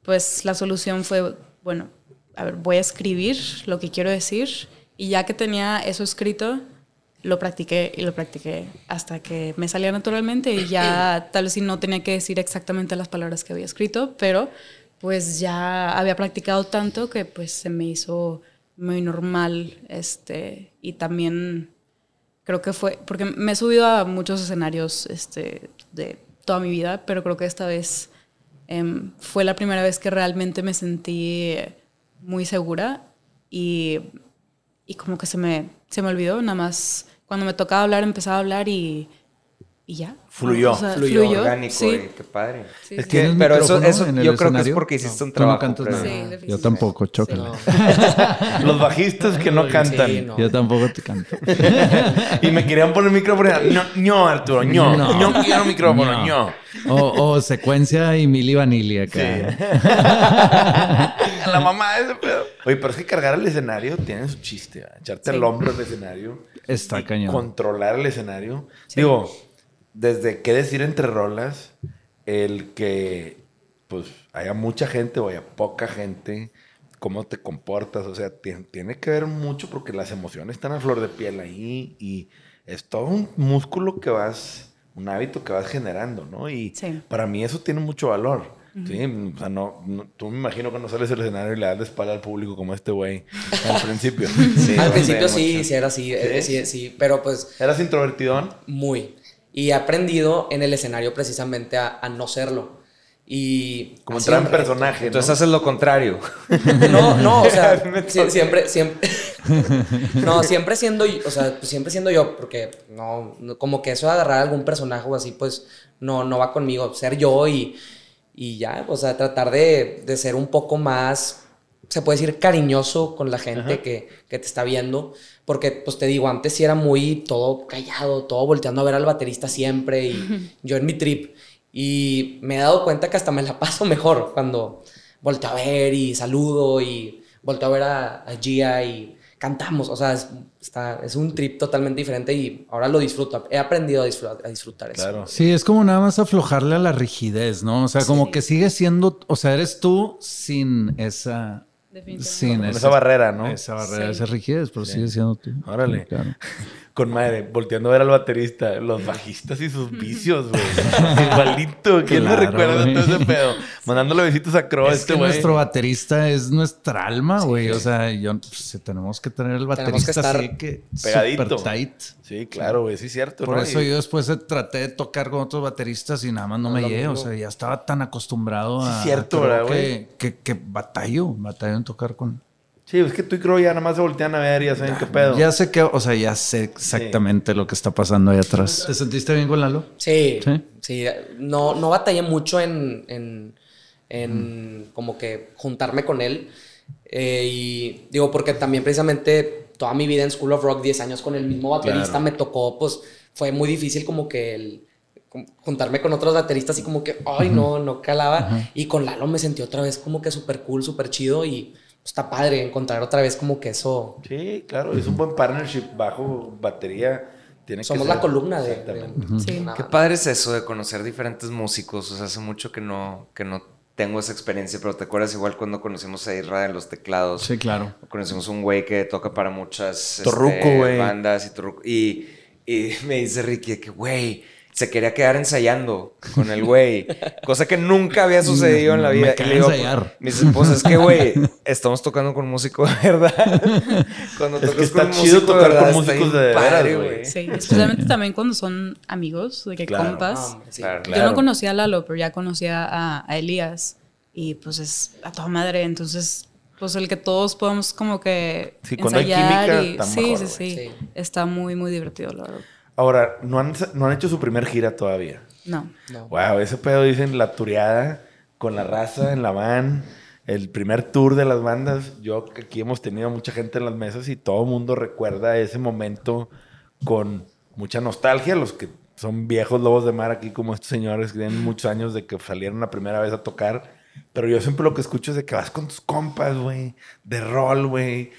pues la solución fue, bueno, a ver, voy a escribir lo que quiero decir y ya que tenía eso escrito, lo practiqué y lo practiqué hasta que me salía naturalmente y ya tal vez si no tenía que decir exactamente las palabras que había escrito, pero pues ya había practicado tanto que pues se me hizo muy normal este y también creo que fue porque me he subido a muchos escenarios este de toda mi vida, pero creo que esta vez em, fue la primera vez que realmente me sentí muy segura y, y como que se me, se me olvidó, nada más cuando me tocaba hablar empezaba a hablar y, y ya. Fluyó. Fluyó, orgánico, sí. y qué padre. Sí, que- pero eso, eso en el yo creo que es porque hiciste un Tú no trabajo. cantas nada. Sí, Yo tampoco, chócala. No. Los bajistas que no cantan. Sí, no. Yo tampoco te canto. Y me querían poner micrófono. No, no, Arturo, no. No. No, quiero micrófono, no. O, o secuencia y Mili Vanilli acá. La mamá de ese pedo. Oye, pero es que cargar el escenario tiene su chiste. ¿verdad? Echarte Sí. el hombro al escenario. Está cañón. Controlar el escenario. Digo, desde qué decir entre rolas, el que pues haya mucha gente o haya poca gente, cómo te comportas, o sea, tiene, que ver mucho porque las emociones están a flor de piel ahí y es todo un músculo que vas, un hábito que vas generando, ¿no? Y Sí. para mí eso tiene mucho valor. Sí, o sea, no, no- tú me imagino que no sales al escenario y le das la espalda al público como este güey al principio. Sí, Al principio sí, sí era así, eh, ¿Sí? sí, sí, pero pues ¿Eras introvertidón? muy. Y he aprendido en el escenario precisamente a, a no serlo. Y Como entrar en personaje, ¿no? Entonces haces lo contrario. No, no, o sea, siempre, siempre. no, siempre siendo, yo- o sea, pues siempre siendo yo, porque no, no- como que eso de agarrar algún personaje o así, pues no, no va conmigo. Ser yo y, y ya, o sea, tratar de, de ser un poco más, se puede decir, cariñoso con la gente que, que te está viendo. Porque, pues te digo, antes sí era muy todo callado, todo volteando a ver al baterista siempre y yo en mi trip. Y me he dado cuenta que hasta me la paso mejor cuando volteo a ver y saludo y volteo a ver a, a Gia y cantamos. O sea, es, está, es un trip totalmente diferente y ahora lo disfruto. He aprendido a disfrutar, a disfrutar eso. Claro. Sí, es como nada más aflojarle a la rigidez, ¿no? O sea, como Sí. que sigue siendo, o sea, eres tú sin esa, Definitivamente. sin Con esa, esa barrera, ¿no? esa barrera, Sí. esa rigidez, pero sigue siendo tú. Órale. Claro. Con madre, volteando a ver al baterista, los bajistas y sus vicios, güey. Igualito. ¿Quién me Claro, recuerda güey. todo ese pedo? Mandándole besitos a Crow Es este que güey. nuestro baterista es nuestra alma, güey. O sea, yo, pues, tenemos que tener el que baterista así que pegadito. super tight. Sí, claro, güey. Sí, es cierto. Por ¿no? eso Y- yo después traté de tocar con otros bateristas y nada más no, me llegué. O sea, ya estaba tan acostumbrado Sí, a. cierto, ¿verdad, que, que, que batallo, batallo en tocar con. Sí, es que tú y Crow ya nada más se voltean a ver y ya saben qué pedo. Ya sé que, o sea, ya sé exactamente lo que está pasando ahí atrás. ¿Te sentiste bien con Lalo? Sí, ¿Sí? sí. No, no batallé mucho en, en, en como que juntarme con él. Eh, y digo, porque también precisamente toda mi vida en School of Rock, 10 años con el mismo baterista, Claro. me tocó, pues fue muy difícil como que el juntarme con otros bateristas y como que, ay, no, no calaba. Y con Lalo me sentí otra vez como que súper cool, súper chido y está padre encontrar otra vez como que eso. Sí, claro. Es un buen partnership bajo batería. Tiene que Somos ser. la columna de... De- Sí. Qué padre es eso de conocer diferentes músicos. O sea, hace mucho que no, que no tengo esa experiencia, pero te acuerdas igual cuando conocimos a Irra en los teclados. Sí, claro. Conocimos un güey que toca para muchas Torruco, este, bandas y, torruco. y y me dice Ricky que, güey, se quería quedar ensayando con el güey. cosa que nunca había sucedido en la Me vida. Y le digo, ensayar. Me dice, pues es que, güey, estamos tocando con músico de verdad. Cuando Es que tocas está con chido tocar con verdad, músicos de veras, padre, güey. Sí, especialmente también cuando son amigos, de que Claro. compas. No, sí. Claro. Yo no conocía a Lalo, pero ya conocía a, a Elías. Y pues es a toda madre. Entonces, pues el que todos podamos como que Sí, cuando hay ensayar química, y sí, mejor, sí, sí, Sí. Está muy, muy divertido, la verdad. Ahora, no han, no han hecho su primer gira todavía. No. No. Wow, ese pedo dicen la tureada con la raza en la van, el primer tour de las bandas. Yo que aquí hemos tenido mucha gente en las mesas y todo el mundo recuerda ese momento con mucha nostalgia. Los que son viejos lobos de mar aquí, como estos señores que tienen muchos años de que salieron la primera vez a tocar. Pero yo siempre lo que escucho es de que vas con tus compas, güey, de rol, güey,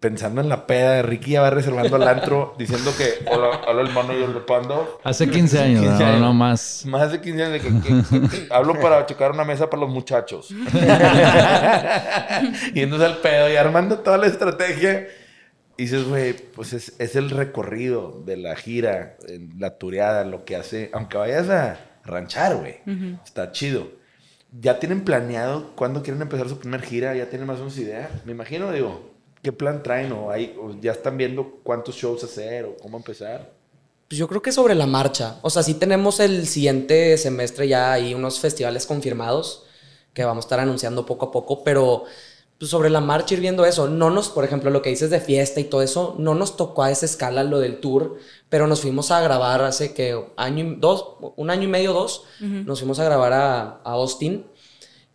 pensando en la peda. Ricky ya va reservando al antro diciendo que, hola, hola el mono y el pando. Hace 15 años, 15 no, años. no más. Más de 15 años de que, que- que- hablo para checar una mesa para los muchachos. y entonces el pedo y armando toda la estrategia. Y dices, güey, pues es, es el recorrido de la gira, en la tureada, lo que hace. Aunque vayas a ranchar, güey. Está chido. ¿Ya tienen planeado cuándo quieren empezar su primer gira? ¿Ya tienen más o menos idea? Me imagino, digo, ¿qué plan traen? ¿O, hay, o ya están viendo cuántos shows hacer o cómo empezar? Pues yo creo que sobre la marcha. O sea, sí tenemos el siguiente semestre ya ahí unos festivales confirmados que vamos a estar anunciando poco a poco, pero pues, sobre la marcha ir viendo eso. No nos, por ejemplo, lo que dices de fiesta y todo eso, no nos tocó a esa escala lo del tour, pero nos fuimos a grabar hace que año y dos, un año y medio, dos, nos fuimos a grabar a, a Austin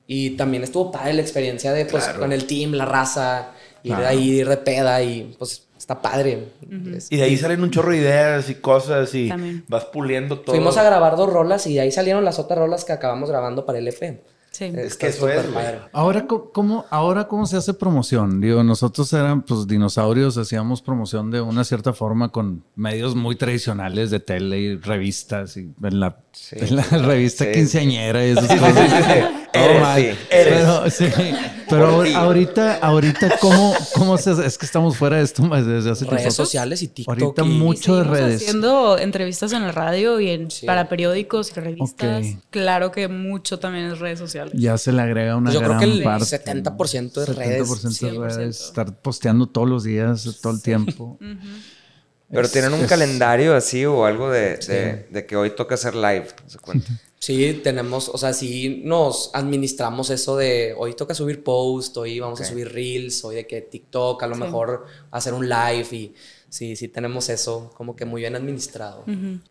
y también estuvo padre la experiencia de pues Claro. con el team, la raza, ir de Claro. ahí, ir de peda y pues está padre. Y de ahí salen un chorro de ideas y cosas y También. vas puliendo todo. Fuimos a grabar dos rolas y de ahí salieron las otras rolas que acabamos grabando para el EP. Sí. Es que eso es, padre. Ahora, ¿cómo, ahora, ¿cómo se hace promoción? Digo, nosotros eran, pues, dinosaurios, hacíamos promoción de una cierta forma con medios muy tradicionales de tele y revistas y en la, Sí. en la revista Sí. quinceañera y esas cosas. sí, sí. Todo Eres, mal. sí, eres. Pero, sí. Pero ahorita, ahorita, ¿cómo, ¿cómo se hace? Es que estamos fuera de esto más desde hace Redes tiempo. sociales y TikTok. Ahorita y- mucho de redes. haciendo entrevistas en la radio y en, Sí. para periódicos y revistas. Claro que mucho también es redes sociales. Ya se le agrega una Pues yo creo gran que el parte. 70% de redes. 70% de 100%. redes. Estar posteando todos los días, todo el tiempo. Pero Es- tienen un es- calendario así o algo de, de- de que hoy toca hacer live, ¿se cuenta? Sí, tenemos, o sea, sí nos administramos eso de hoy toca subir post, hoy vamos a subir reels, hoy de que TikTok, a lo Sí. mejor hacer un live y sí, sí tenemos eso como que muy bien administrado.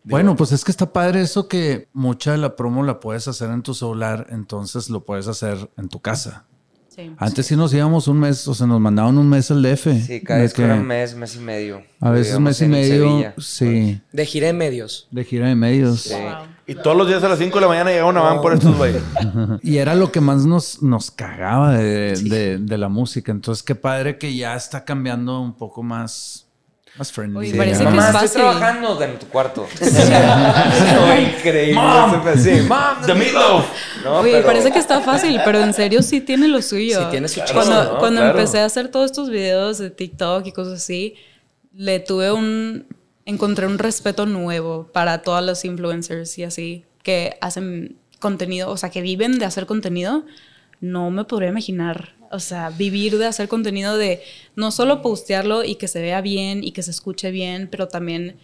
Bueno, pues es que está padre eso que mucha de la promo la puedes hacer en tu celular, entonces lo puedes hacer en tu casa. Sí. Antes sí nos íbamos un mes, o sea, nos mandaban un mes al DF. Sí, cada vez que era un mes, mes y medio. A veces un mes y en medio, Sevilla. sí, De gira de medios. de gira de medios. Sí. Wow. Y todos los días a las 5 de la mañana llegaba una van por estos güeyes. Y era lo que más nos, nos cagaba de, de- de la música. Entonces, qué padre que ya está cambiando un poco más, más friendly. Oye, Sí. parece que Mamá, es estoy fácil. trabajando en tu cuarto. Increíble. Sí, Mom, The Meatloaf. No, Oye, pero- parece que está fácil, pero en serio sí tiene lo suyo. Sí tiene su chiste, Cuando, ¿no? cuando Claro. empecé a hacer todos estos videos de TikTok y cosas así, le tuve un... Encontré un respeto nuevo para todas los influencers y así que hacen contenido, o sea, que viven de hacer contenido. No me podría imaginar, o sea, vivir de hacer contenido de no solo postearlo y que se vea bien y que se escuche bien, pero también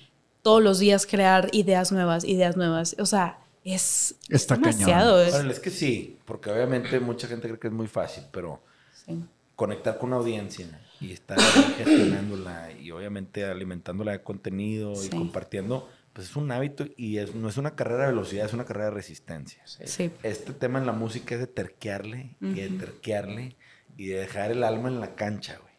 todos los días crear ideas nuevas, ideas nuevas. O sea, es Está cañón. demasiado. es- Órale, es que sí, porque obviamente mucha gente cree que es muy fácil, pero sí. conectar con una audiencia y estar gestionándola y obviamente alimentándola de contenido Sí. y compartiendo, pues es un hábito y es, no es una carrera de velocidad, es una carrera de resistencia. Sí. Este tema en la música es de terquearle y de terquearle y de dejar el alma en la cancha, güey.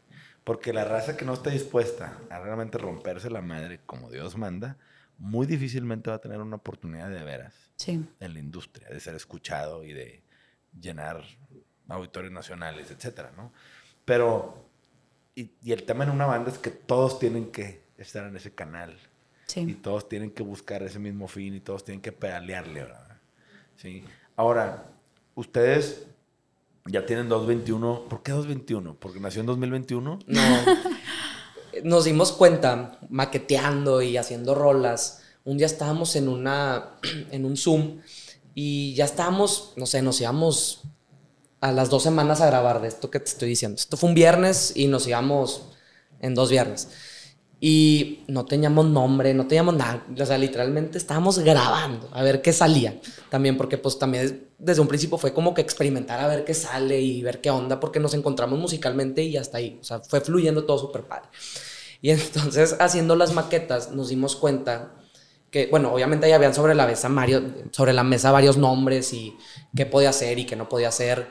Porque la raza que no está dispuesta a realmente romperse la madre como Dios manda, muy difícilmente va a tener una oportunidad de veras Sí. en la industria, de ser escuchado y de llenar auditorios nacionales, etcétera, ¿no? Pero, y, y el tema en una banda es que todos tienen que estar en ese canal y Sí. todos tienen que buscar ese mismo fin y todos tienen que pedalearle, ¿verdad? Sí. Ahora, ustedes ya tienen 221. ¿Por qué 221? ¿Porque nació en 2021? No. Nos dimos cuenta, maqueteando y haciendo rolas. Un día estábamos en una en un Zoom y ya estábamos, no sé, nos íbamos a las dos semanas a grabar de esto que te estoy diciendo. Esto fue un viernes y nos íbamos en dos viernes. Y no teníamos nombre, no teníamos nada. O sea, literalmente estábamos grabando a ver qué salía. También porque pues también desde un principio fue como que experimentar a ver qué sale y ver qué onda porque nos encontramos musicalmente y hasta ahí. O sea, fue fluyendo todo súper padre. Y entonces haciendo las maquetas nos dimos cuenta que, bueno, obviamente ya habían sobre la mesa, Mario, sobre la mesa varios nombres y qué podía hacer y qué no podía hacer.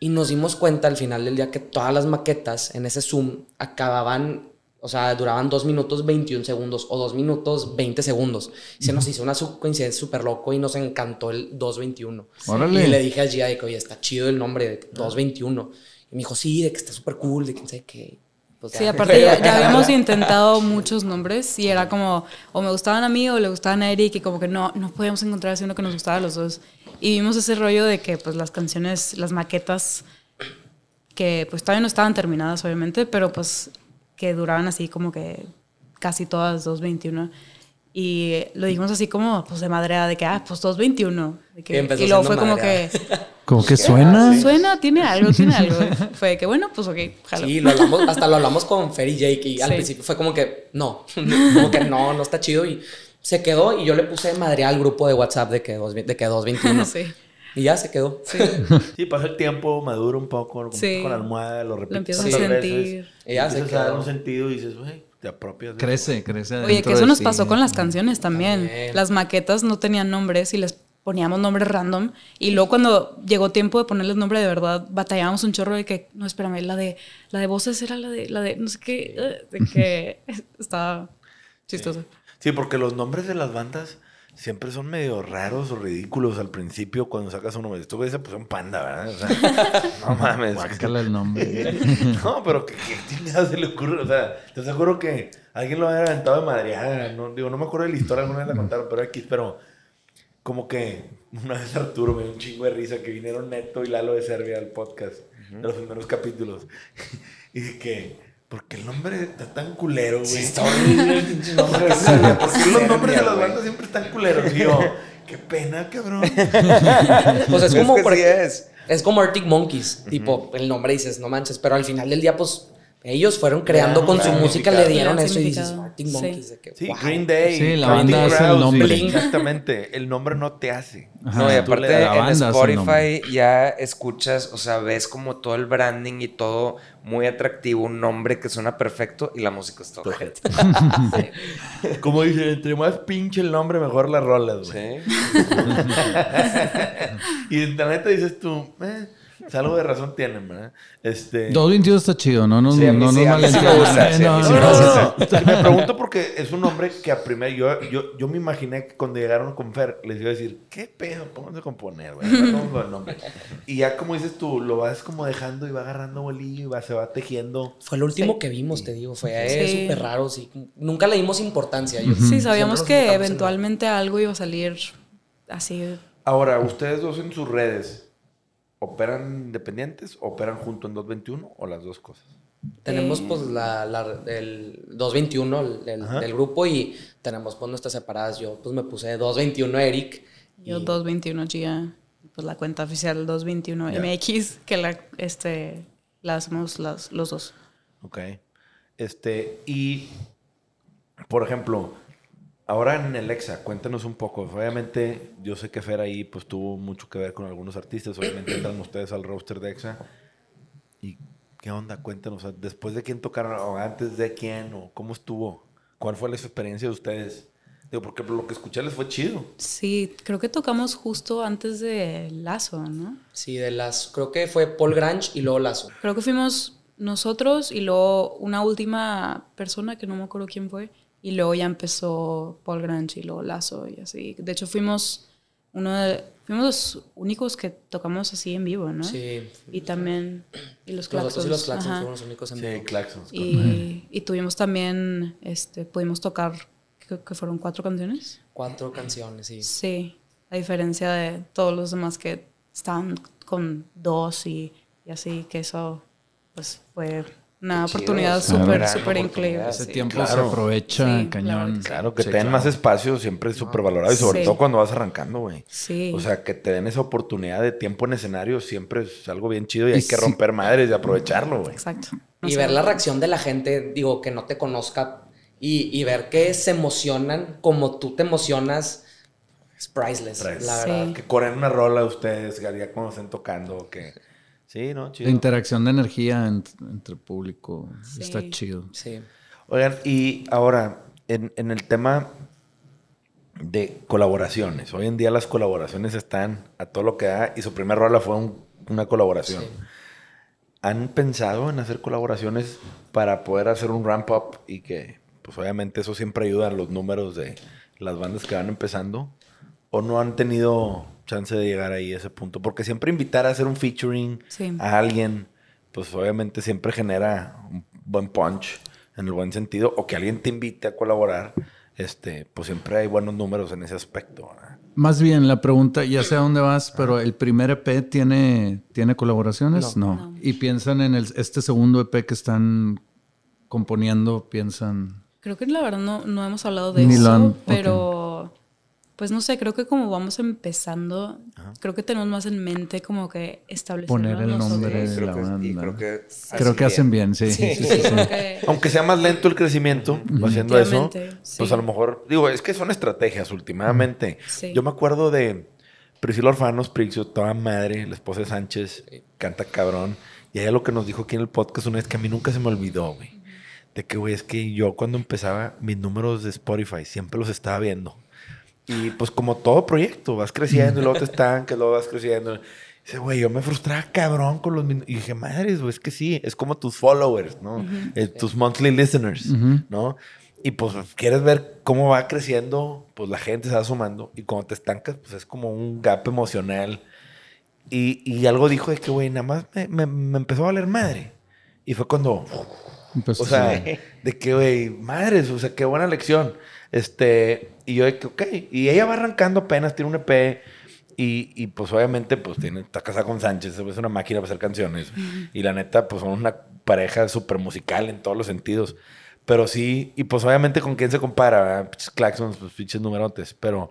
Y nos dimos cuenta al final del día que todas las maquetas en ese Zoom acababan, o sea, duraban 2 minutos 21 segundos o 2 minutos 20 segundos. Y se nos hizo una coincidencia súper loco y nos encantó el 221. Órale. Y le dije a Gia de que, oye, está chido el nombre de 221. Y me dijo, sí, de que está súper cool, de que no sé qué. Pues Sí, aparte ya, ya habíamos intentado muchos nombres y era como, o me gustaban a mí o le gustaban a Eric y como que no, no podíamos encontrar así uno que nos gustara a los dos. Y vimos ese rollo de que pues las canciones, las maquetas, que pues todavía no estaban terminadas obviamente, pero pues que duraban así como que casi todas 2.21. Y lo dijimos así como pues de madrea, de que, ah, pues 2.21. De que- Y y luego fue como madreada. que, Como que suena. suena, tiene algo, tiene algo. Fue de que, bueno, pues ok, jalo. Sí, lo hablamos, hasta lo hablamos con Fer y Jake y al Sí. principio fue como que no, como que no, no está chido y se quedó y yo le puse madre al grupo de WhatsApp de que, dos, de que 221 sí. y ya se quedó. Sí. Sí, pasa el tiempo, madura un poco, Sí. con la almohada, lo repites empiezas a tantas sentir. veces, Y ya se empiezas a dar un sentido y dices, güey, te apropias. de Crece, crece. Oye, que eso nos pasó con las canciones también. También. Las maquetas no tenían nombres y les poníamos nombres random. Y luego cuando llegó tiempo de ponerles nombre de verdad, batallábamos un chorro de que, no, espérame, la de, la de voces era la de, la de, no sé qué, eh, de que estaba chistoso. Sí, porque los nombres de las bandas siempre son medio raros o ridículos al principio cuando sacas un nombre. Esto güey se puso un panda, ¿verdad? O sea, no mames. Guácala el nombre. No, pero que qué chingados se le ocurre. O sea, te aseguro que alguien lo había aventado de madre. No, digo, no me acuerdo de la historia, alguna vez la contaron, pero aquí, pero como que una vez Arturo me dio un chingo de risa que vinieron Neto y Lalo de Serbia al podcast de los primeros capítulos. y que, ¿por qué el nombre está tan culero, güey? está horrible el pinche nombre. ¿Por qué los nombres de las bandas siempre están culeros? Yo, qué pena, cabrón. Pues es Es como que sí es. es como Arctic Monkeys, tipo el nombre dices, no manches, pero al final del día pues ellos fueron creando con su música, le dieron eso y dices. Arctic Sí. Monkeys de que Sí, wow. Green Day. Sí, la banda hace el nombre. Exactamente. El nombre no te hace. Ajá. No, y aparte la en. Spotify ya escuchas, o sea, ves como todo el branding y todo muy atractivo, un nombre que suena perfecto y la música es todo. ojete. Como dicen, entre más pinche el nombre, mejor las rolas, güey. Sí. y en la neta dices tú, eh, pues algo de razón tienen, ¿verdad? Este... 222 está chido, no nos, Sí, no sí, No, mí sí No, me no, no, no, no. Pregunto porque es un nombre que a primer yo, yo, yo me imaginé que cuando llegaron con Fer les iba a decir, ¿qué pedo? Pónganse a componer, güey. Del nombre. Y ya como dices tú, lo vas como dejando y va agarrando bolillo y va, se va tejiendo. Fue lo último que vimos, te digo, fue eh, Sí. súper raro, sí. Nunca le dimos importancia. Yo, Sí, sabíamos que eventualmente algo iba a salir así. Ahora, ustedes dos en sus redes, ¿operan independientes? ¿Operan junto en 221 o las dos cosas? Tenemos Eh. pues la, la- el 221 el- el- del grupo y tenemos pues nuestras separadas. Yo pues me puse 221 Eric. Yo y- 221 Gia, pues la cuenta oficial 221 Ya. MX, que la, este, la hacemos las, los dos. Ok. Este, y, por ejemplo, ahora en el EXA, cuéntanos un poco. Obviamente, yo sé que Fer ahí pues tuvo mucho que ver con algunos artistas. Obviamente entran ustedes al roster de EXA. ¿Y qué onda? Cuéntanos. o sea, ¿Después de quién tocaron o antes de quién o cómo estuvo? ¿Cuál fue la experiencia de ustedes? Digo, porque por lo que escuché les fue chido. Sí, creo que tocamos justo antes de Lazo, ¿no? Sí, de las, creo que fue Paul Grange y luego Lazo. Creo que fuimos nosotros y luego una última persona que no me acuerdo quién fue. Y luego ya empezó Paul Grange y luego Lazo y así. De hecho, fuimos uno de, fuimos los únicos que tocamos así en vivo, ¿no? Sí. Y también y los Nosotros claxons. y los Claxons fueron los únicos en Sí, vivo. Claxons. Y, y tuvimos también, este, pudimos tocar, creo que fueron cuatro canciones. Cuatro canciones, sí. Sí, a diferencia de todos los demás que estaban con dos y, y así, que eso pues fue una Qué oportunidad súper, súper increíble. Ese sí. tiempo claro. se aprovecha, Sí, cañón. Claro, que Sí, te den claro. más espacio siempre es súper valorado y sobre Sí. todo cuando vas arrancando, güey. Sí. O sea, que te den esa oportunidad de tiempo en escenario siempre es algo bien chido y hay que romper madres y aprovecharlo, güey. Exacto. Y O ver la reacción de la gente, digo, que no te conozca y, y ver que se emocionan como tú te emocionas, es priceless, Priceless. la Sí. verdad. Que corren una rola ustedes, que ya cuando estén tocando, que... Sí, ¿no? La Chido. interacción de energía en- entre público Sí. está chido. Sí. Oigan, y ahora, en, en el tema de colaboraciones. Hoy en día las colaboraciones están a todo lo que da y su primera rola fue un- una colaboración. ¿Han pensado en hacer colaboraciones para poder hacer un ramp up y que, pues obviamente eso siempre ayuda a los números de las bandas que van empezando? ¿O no han tenido chance de llegar ahí a ese punto? Porque siempre invitar a hacer un featuring Sí. a alguien, pues obviamente siempre genera un buen punch en el buen sentido, o que alguien te invite a colaborar, este, pues siempre hay buenos números en ese aspecto. ¿verdad? Más bien, la pregunta, ya sé a dónde vas, pero ¿el primer EP tiene, ¿tiene colaboraciones? No. No. Y piensan en el, este segundo EP que están componiendo, piensan... Creo que la verdad no, no hemos hablado de eso, pero pues no sé, creo que como vamos empezando, creo que tenemos más en mente como que establecer Poner el nombre Sí, de la creo que, y banda. creo que, Creo que hacen bien, sí. sí, sí, sí. Creo que- Aunque sea más lento el crecimiento haciendo eso, pues a lo mejor, digo, es que son estrategias últimamente. Sí. Yo me acuerdo de Priscila Orfanos, Prixio, toda madre, la esposa de Sánchez, canta cabrón. Y ella lo que nos dijo aquí en el podcast una vez que a mí nunca se me olvidó, güey. De que, güey, es que yo cuando empezaba mis números de Spotify siempre los estaba viendo. Y pues como todo proyecto, vas creciendo y luego te estancas, luego vas creciendo. Dice, güey, yo me frustraba cabrón con los... min-". Y dije, madres, güey, es que sí, es como tus followers, ¿no? Eh, tus monthly listeners, ¿no? Y pues quieres ver cómo va creciendo, pues la gente se va sumando. Y cuando te estancas, pues es como un gap emocional. Y, y algo dijo de que, güey, nada más me, me- me empezó a valer madre. Y fue cuando... Empezó O sea, de que, güey, madres, o sea, qué buena lección. Este, y yo de ok. Y ella va arrancando apenas, tiene un EP. Y, y pues obviamente, pues tiene, está casada con Sánchez, es una máquina para hacer canciones. Y la neta, pues son una pareja súper musical en todos los sentidos. Pero sí, y pues obviamente con quién se compara, ¿verdad? Claxons, pues pinches numerotes. Pero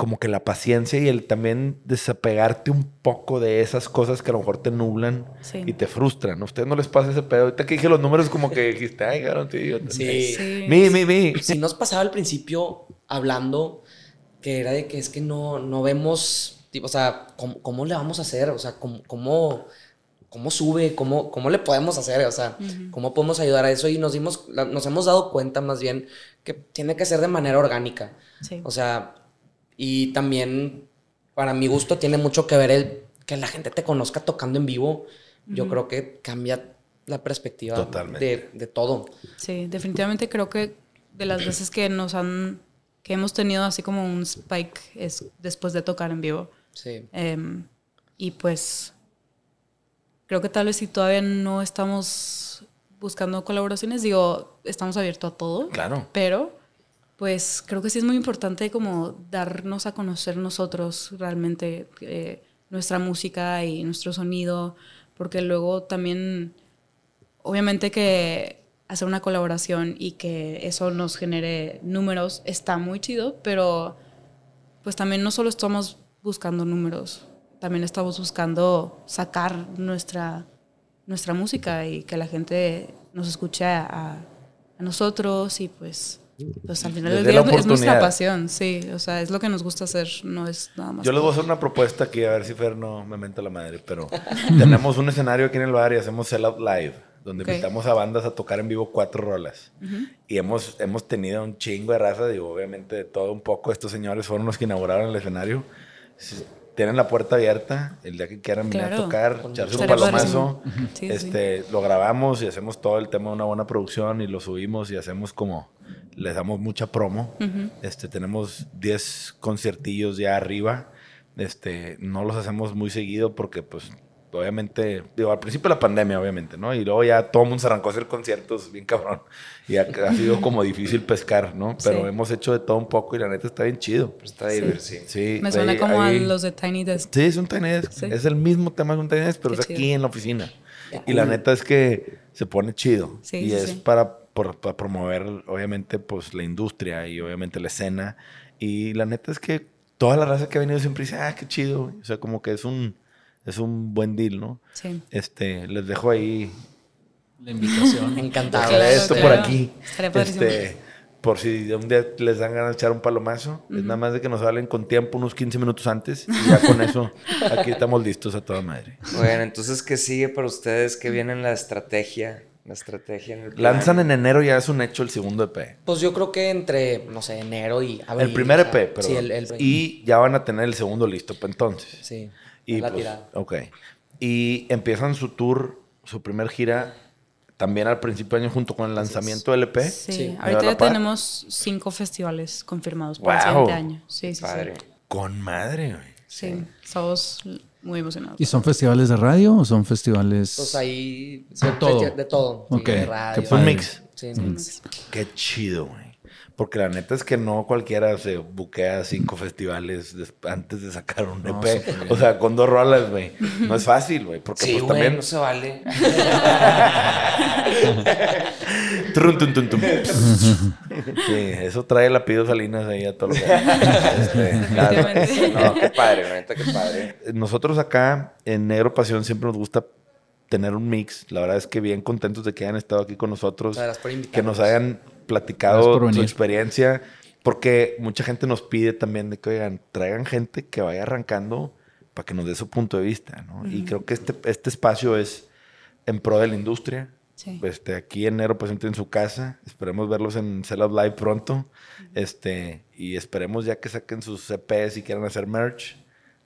como que la paciencia y el también desapegarte un poco de esas cosas que a lo mejor te nublan Sí. y te frustran. ¿A ustedes no les pasa ese pedo? Ahorita que dije los números, como que dijiste, ay, cabrón, tío. Sí. Sí. Mi, mi, mi. Sí nos pasaba al principio hablando que era de que es que no, no vemos, tipo, o sea, ¿cómo, cómo le vamos a hacer? O sea, ¿cómo, cómo, cómo sube? ¿Cómo, ¿Cómo le podemos hacer? O sea, ¿cómo podemos ayudar a eso? Y nos, dimos, nos hemos dado cuenta más bien que tiene que ser de manera orgánica. Sí. O sea, y también, para mi gusto, tiene mucho que ver el que la gente te conozca tocando en vivo. Yo creo que cambia la perspectiva de, de todo. Sí, definitivamente creo que de las veces que nos han, que hemos tenido así como un spike es después de tocar en vivo. Sí. Em, y pues creo que tal vez si todavía no estamos buscando colaboraciones, digo, estamos abiertos a todo. Claro. Pero pues creo que sí es muy importante como darnos a conocer nosotros realmente eh, nuestra música y nuestro sonido, porque luego también, obviamente que hacer una colaboración y que eso nos genere números está muy chido, pero pues también no solo estamos buscando números, también estamos buscando sacar nuestra, nuestra música y que la gente nos escuche a, a nosotros y pues, pues al final del día es nuestra pasión, sí, o sea, es lo que nos gusta hacer, no es nada más. Yo les voy a hacer una propuesta aquí, a ver si Fer no me menta la madre, pero tenemos un escenario aquí en el bar y hacemos Sell Out Live, donde Ok. invitamos a bandas a tocar en vivo cuatro rolas. Y hemos, hemos tenido un chingo de raza, digo, obviamente de todo un poco. Estos señores fueron los que inauguraron el escenario. Tienen la puerta abierta, el día que quieran venir a Claro. tocar, echarse un palomazo. Sí, sí. este, Lo grabamos y hacemos todo el tema de una buena producción y lo subimos y hacemos como, les damos mucha promo. este, tenemos 10 conciertillos ya arriba. Este, no los hacemos muy seguido porque pues obviamente, digo, al principio de la pandemia, obviamente, ¿no? Y luego ya todo el mundo se arrancó a hacer conciertos bien cabrón. Y ha, ha sido como difícil pescar, ¿no? Pero Sí. hemos hecho de todo un poco y la neta está bien chido. Pero está diversión. Sí. Me de suena ahí- como ahí- a los de Tiny Desk. Sí, es un Tiny Desk. Sí. Es el mismo tema de un Tiny Desk, pero Qué es aquí chido. en la oficina. Y la neta es que se pone chido. Sí, y sí, es sí. Para, por- para promover, obviamente, pues la industria y obviamente la escena. Y la neta es que toda la raza que ha venido siempre dice, ah, qué chido. güey". O sea, como que es un, es un buen deal, ¿no? Sí. Este, les dejo ahí La invitación. Encantado. Claro, esto por claro. aquí. Estaría padrísimo. Este, por si de un día les dan ganas de echar un palomazo, es nada más de que nos hablen con tiempo, unos 15 minutos antes, y ya con eso aquí estamos listos a toda madre. Bueno, entonces, ¿qué sigue para ustedes? ¿Qué viene en la estrategia La estrategia en el plan. Lanzan en enero, ya es un hecho el segundo EP. Pues yo creo que entre, no sé, enero y abril. El primer o sea, EP, pero. Sí, el, el- Y ya van a tener el segundo listo para entonces. Sí, Y la pues, tirada. ok. Y empiezan su tour, su primer gira, también al principio de año junto con el lanzamiento del EP. Sí, Sí. ahorita ¿Me va a ya tenemos cinco festivales confirmados para el Wow. siguiente año. Sí, sí, Padre. sí. Con madre, güey. Sí, estamos muy emocionados. ¿Y son festivales de radio o son festivales...? Pues ahí. De todo. De todo. sí, Ok, de qué radio. Es un mix. Sí, Qué chido, güey. Porque la neta es que no cualquiera se buquea cinco festivales antes de sacar un EP. o sea, con dos rolas, güey. No es fácil, güey. Porque Sí, pues también. no se vale. Trun, tun, tun, tum. sí, eso trae la Pido Salinas ahí a todos los este, cada- Definitivamente. No, qué padre, la neta, qué padre. Nosotros acá en Negro Pasión siempre nos gusta tener un mix. La verdad es que bien contentos de que hayan estado aquí con nosotros. Por que nos hayan platicado por su experiencia. Porque mucha gente nos pide también de que, oigan, traigan gente que vaya arrancando para que nos dé su punto de vista, ¿no? Y creo que este, este espacio es en pro de la industria. Sí. Este, aquí en Negro Pasión en su casa. Esperemos verlos en Cell Up Live pronto. Este, y esperemos ya que saquen sus CPs y quieran hacer merch.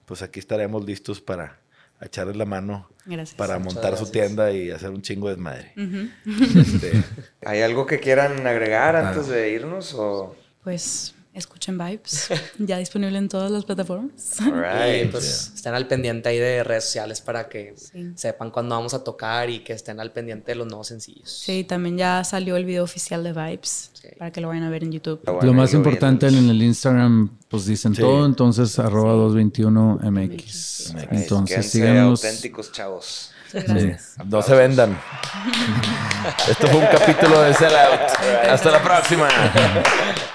Pues aquí estaremos listos para echarles la mano Gracias. para Muchas montar su tienda y hacer un chingo de desmadre. Ujú. Este, ¿Hay algo que quieran agregar antes de irnos? O... Pues escuchen Vibes, ya disponible en todas las plataformas. All right. pues estén al pendiente ahí de redes sociales para que Sí. sepan cuándo vamos a tocar y que estén al pendiente de los nuevos sencillos. Sí, también ya salió el video oficial de Vibes Sí. para que lo vayan a ver en YouTube. Lo ahí más lo importante en el Instagram, pues dicen Sí. todo, entonces arroba 221mx. Sí. Entonces síganos. auténticos, chavos. No se vendan. Esto fue un capítulo de Sellout. Hasta la próxima.